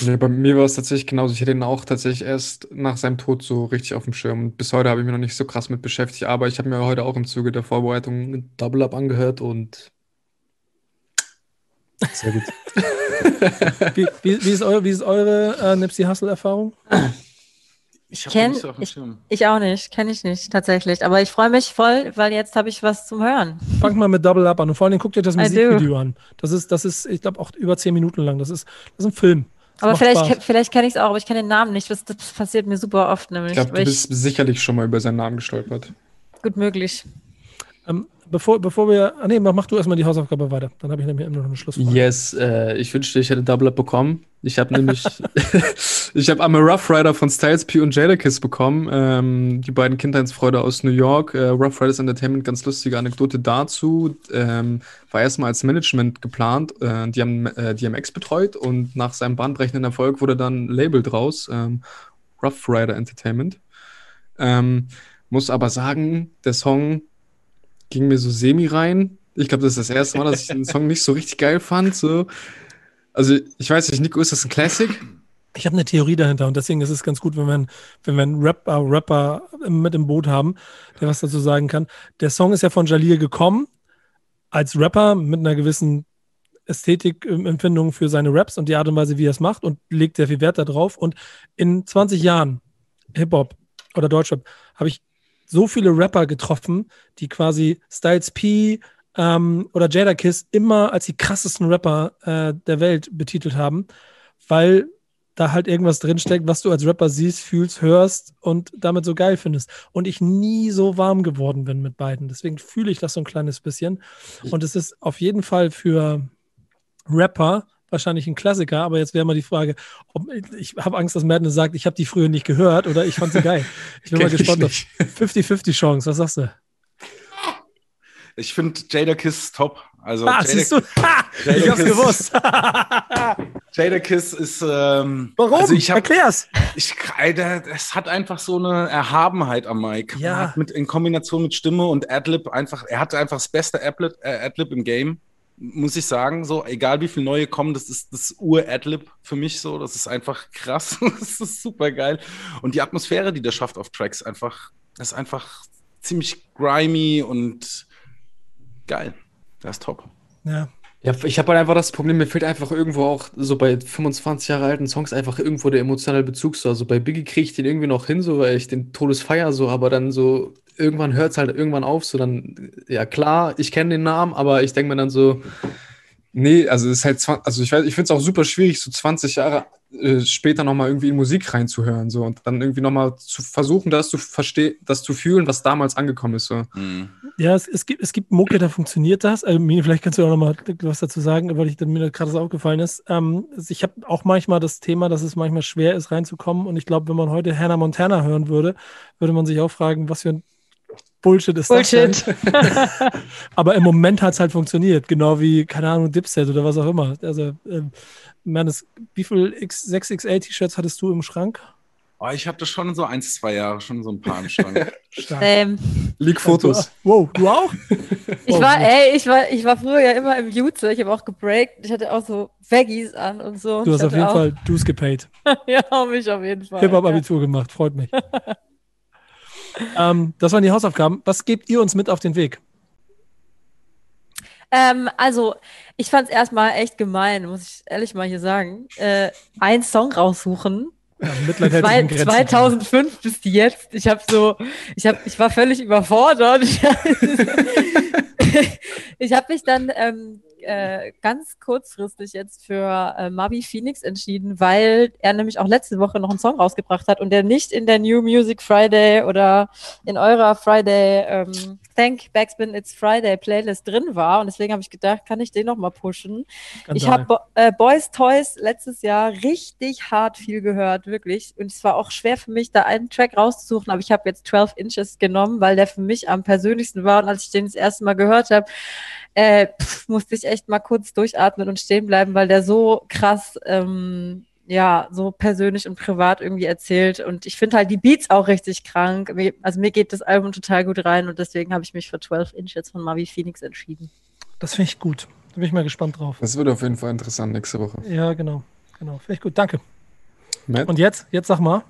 Ja, bei mir war es tatsächlich genauso. Ich hätte ihn auch tatsächlich erst nach seinem Tod so richtig auf dem Schirm. Und bis heute habe ich mich noch nicht so krass mit beschäftigt. Aber ich habe mir heute auch im Zuge der Vorbereitung Double Up angehört und sehr gut. wie, wie, wie, ist eure, wie ist eure äh, Nipsey Hustle-Erfahrung? Ich, kenn, so ich, ich, auch nicht, kenne ich nicht tatsächlich. Aber ich freue mich voll, weil jetzt habe ich was zum Hören. Fangt mal mit Double Up an und vor allem guckt euch das Musikvideo an. Das ist, das ist, ich glaube, auch über zehn Minuten lang. Das ist, das ist ein Film. Das aber vielleicht, vielleicht kenne ich es auch, aber ich kenne den Namen nicht. Das, das, passiert mir super oft nämlich. Ich glaube, du bist sicherlich schon mal über seinen Namen gestolpert. Gut möglich. Ähm, bevor, bevor wir. Ah, nee, mach du erstmal die Hausaufgabe weiter. Dann habe ich nämlich immer noch eine Schlussfrage. Yes, äh, ich wünschte, ich hätte Double Up bekommen. Ich habe nämlich. ich habe I'm a Rough Rider von Styles P und Jadakiss bekommen. Ähm, die beiden Kindheitsfreude aus New York. Äh, Rough Riders Entertainment, ganz lustige Anekdote dazu. Ähm, war erstmal als Management geplant. Äh, die haben äh, DMX betreut und nach seinem bahnbrechenden Erfolg wurde dann ein Label draus. Ähm, Rough Rider Entertainment. Ähm, muss aber sagen, der Song ging mir so semi rein. Ich glaube, das ist das erste Mal, dass ich den Song nicht so richtig geil fand. So. Also, ich weiß nicht, Nico, ist das ein Classic? Ich habe eine Theorie dahinter und deswegen ist es ganz gut, wenn wir, wenn wir einen Rapper, Rapper mit im Boot haben, der was dazu sagen kann. Der Song ist ja von Jalil gekommen, als Rapper mit einer gewissen Ästhetikempfindung für seine Raps und die Art und Weise, wie er es macht und legt sehr viel Wert darauf. Und in 20 Jahren Hip-Hop oder Deutschrap habe ich so viele Rapper getroffen, die quasi Styles P ähm, oder Jada Kiss immer als die krassesten Rapper äh, der Welt betitelt haben, weil da halt irgendwas drinsteckt, was du als Rapper siehst, fühlst, hörst und damit so geil findest. Und ich nie so warm geworden bin mit beiden. Deswegen fühle ich das so ein kleines bisschen. Und es ist auf jeden Fall für Rapper wahrscheinlich ein Klassiker, aber jetzt wäre mal die Frage, ob, ich habe Angst, dass Madness sagt, ich habe die früher nicht gehört oder ich fand sie geil. Ich bin mal gespannt auf 50-50 Chance. Was sagst du? Ich finde Jada Kiss top. Also ah, Jada, du? Ha, Jada ich hab's Kiss, gewusst. Jada Kiss ist. Ähm, Warum? Also ich hab, Erklär's. Ich, es hat einfach so eine Erhabenheit am Mike. Ja. Mit, in Kombination mit Stimme und Adlib einfach. Er hatte einfach das beste Adlib, äh, Adlib im Game. Muss ich sagen, so, egal wie viele neue kommen, das ist das Ur-Adlib für mich so. Das ist einfach krass. das ist super geil. Und die Atmosphäre, die der schafft auf Tracks, einfach, ist einfach ziemlich grimy und geil. Das ist top. Ja. Ja, ich habe halt einfach das Problem, mir fehlt einfach irgendwo auch so bei 25 Jahre alten Songs einfach irgendwo der emotionale Bezug so. Also bei Biggie kriege ich den irgendwie noch hin, so weil ich den Todes feier so, aber dann so irgendwann hört es halt irgendwann auf, so dann, ja klar, ich kenne den Namen, aber ich denke mir dann so, Nee, also es ist halt, 20, also ich weiß, ich finde es auch super schwierig, so 20 Jahre äh, später nochmal irgendwie in Musik reinzuhören, so und dann irgendwie nochmal zu versuchen, das zu verstehen, das zu fühlen, was damals angekommen ist. So. Mhm. Ja, es, es, gibt, es gibt Mucke, da funktioniert das. Also, Mine, vielleicht kannst du auch nochmal was dazu sagen, weil ich, mir gerade so aufgefallen ist. Ähm, ich habe auch manchmal das Thema, dass es manchmal schwer ist, reinzukommen. Und ich glaube, wenn man heute Hannah Montana hören würde, würde man sich auch fragen, was für ein Bullshit ist Bullshit. das Aber im Moment hat es halt funktioniert, genau wie, keine Ahnung, Dipset oder was auch immer. Also, ähm, Mannes, wie viel X, 6XL-T-Shirts hattest du im Schrank? Oh, ich hatte schon so ein, zwei Jahre, schon so ein paar im Schrank. ähm, Leak-Fotos. Wow, du auch? ich war, ey, ich war, ich war früher ja immer im Jutze. Ich habe auch gebreakt. Ich hatte auch so Veggies an und so. Du hast auf jeden auch... Fall Dues gepaid. ja, mich auf jeden Fall. Hip-Hop-Abitur ja. gemacht, freut mich. Ähm, das waren die Hausaufgaben. Was gebt ihr uns mit auf den Weg? Ähm, also, ich fand es erstmal echt gemein, muss ich ehrlich mal hier sagen. Äh, einen Song raussuchen. Ja, Zwei, 2005 bis jetzt. Ich habe so, ich habe, ich war völlig überfordert. ich habe mich dann ähm, äh, ganz kurzfristig jetzt für äh, Mabi Phoenix entschieden, weil er nämlich auch letzte Woche noch einen Song rausgebracht hat und der nicht in der New Music Friday oder in eurer Friday ähm, Thank Backspin It's Friday Playlist drin war. Und deswegen habe ich gedacht, kann ich den noch mal pushen. Skandal. Ich habe Bo äh, Boys Toys letztes Jahr richtig hart viel gehört, wirklich. Und es war auch schwer für mich, da einen Track rauszusuchen, aber ich habe jetzt 12 Inches genommen, weil der für mich am persönlichsten war. Und als ich den das erste Mal gehört habe, äh, pff, musste ich echt mal kurz durchatmen und stehen bleiben, weil der so krass, ähm, ja, so persönlich und privat irgendwie erzählt. Und ich finde halt die Beats auch richtig krank. Also mir geht das Album total gut rein und deswegen habe ich mich für 12 Inches von Mavi Phoenix entschieden. Das finde ich gut. Da bin ich mal gespannt drauf. Das wird auf jeden Fall interessant nächste Woche. Ja, genau. Genau. Finde ich gut. Danke. Matt? Und jetzt? Jetzt sag mal.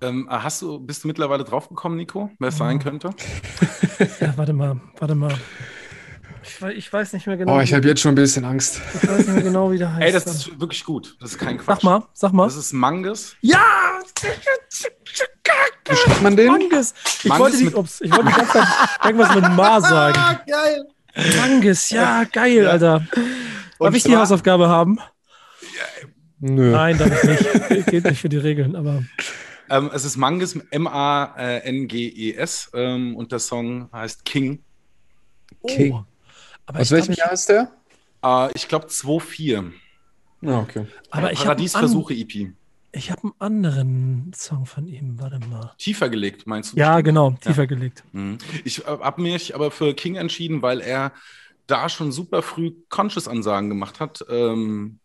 Ähm, hast du, bist du mittlerweile draufgekommen, Nico, wer es sein könnte? ja, warte mal, warte mal. Ich, ich weiß nicht mehr genau. Oh, ich habe jetzt schon ein bisschen Angst. Ich weiß nicht mehr genau, wie der heißt. Ey, das ist wirklich gut. Das ist kein Quatsch. Sag mal, sag mal. Das ist Mangus. Ja! Wie schreibt man den? Mangus. Ich Mangus wollte die, ups, ich wollte die ganze Zeit irgendwas mit Ma sagen. geil. Mangus, ja, geil, ja. Alter. Darf ich die Hausaufgabe haben? Ja. Nö. Nein, darf ich nicht. Geht nicht für die Regeln, aber. Ähm, es ist Mangus, M-A-N-G-E-S. Ähm, und der Song heißt King. King. Oh. Aber Aus welchem Jahr ist der? Uh, ich glaube 2.4. Ah, okay. Aber ich Paradiesversuche EP. Ich habe einen anderen Song von ihm, warte mal. Tiefer gelegt, meinst du? Ja, bestimmt? genau, tiefer ja. gelegt. Mhm. Ich äh, habe mich aber für King entschieden, weil er da schon super früh Conscious-Ansagen gemacht hat. Ähm,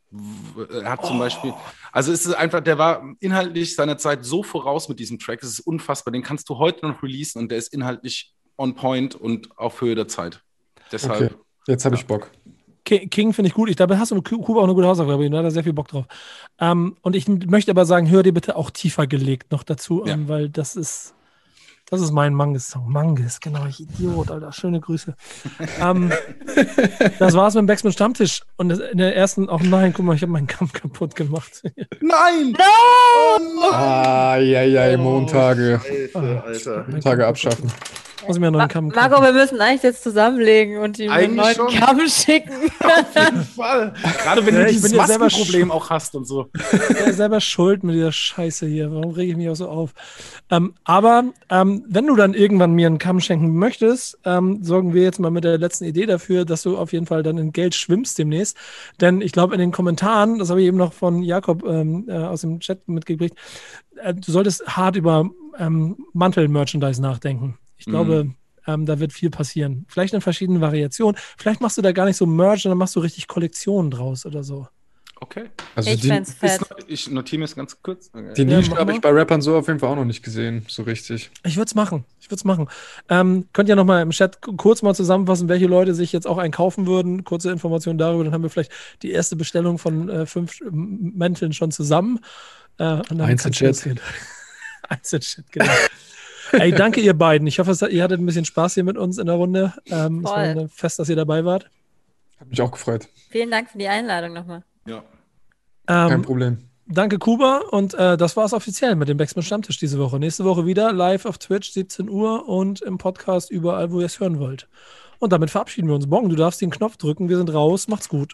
er hat zum oh. Beispiel, also es ist einfach, der war inhaltlich seiner Zeit so voraus mit diesem Track, es ist unfassbar. Den kannst du heute noch releasen und der ist inhaltlich on point und auf Höhe der Zeit. Deshalb. Okay. Jetzt habe ich Bock. King finde ich gut. Ich glaube, hast du mit Kuba auch eine gute Hausaufgabe. Da hat er sehr viel Bock drauf. Ähm, und ich möchte aber sagen, hör dir bitte auch tiefer gelegt noch dazu ja. an, weil das ist Das ist mein Manges-Song. Manges, genau. Ich Idiot, Alter. Schöne Grüße. ähm, das war's mit dem Backspin Stammtisch. Und in der ersten, auch nein, guck mal, ich habe meinen Kampf kaputt gemacht. Nein! No! Ah, ja, ja, Montage. Alter, Alter. Montage abschaffen. Muss ich mir einen neuen Kamm Marco, wir müssen eigentlich jetzt zusammenlegen und ihm einen neuen schon. Kamm schicken. Auf jeden Fall. Gerade wenn Ja, du ich dieses bin Maskenproblem auch hast und so. ja selber schuld mit dieser Scheiße hier. Warum rege ich mich auch so auf? Ähm, aber ähm, wenn du dann irgendwann mir einen Kamm schenken möchtest, ähm, sorgen wir jetzt mal mit der letzten Idee dafür, dass du auf jeden Fall dann in Geld schwimmst demnächst. Denn ich glaube, in den Kommentaren, das habe ich eben noch von Jakob ähm, äh, aus dem Chat mitgekriegt, äh, du solltest hart über ähm, Mantel-Merchandise nachdenken. Ich glaube, ähm, da wird viel passieren. Vielleicht in verschiedenen Variationen. Vielleicht machst du da gar nicht so Merch, sondern machst du richtig Kollektionen draus oder so. Okay. Also ich die, fänd's fett. Ich notiere mir es ganz kurz. die Ja, Nische mach habe ich bei Rappern so auf jeden Fall auch noch nicht gesehen, so richtig. Ich würde es machen. Ich würde es machen. Ähm, könnt ihr noch mal im Chat kurz mal zusammenfassen, welche Leute sich jetzt auch einkaufen würden. Kurze Informationen darüber. Dann haben wir vielleicht die erste Bestellung von äh, fünf Mänteln schon zusammen. Äh, dann Einzelchat. Einzelchat, genau. Ey, danke ihr beiden. Ich hoffe, es hat- ihr hattet ein bisschen Spaß hier mit uns in der Runde. Ähm, es war Voll. ein Fest, dass ihr dabei wart. Hat mich auch gefreut. Vielen Dank für die Einladung nochmal. Ja. Kein Ähm, Problem. danke, Kuba. Und äh, das war es offiziell mit dem Backspin Stammtisch diese Woche. Nächste Woche wieder live auf Twitch, 17 Uhr und im Podcast überall, wo ihr es hören wollt. Und damit verabschieden wir uns. Morgen, du darfst den Knopf drücken. Wir sind raus. Macht's gut.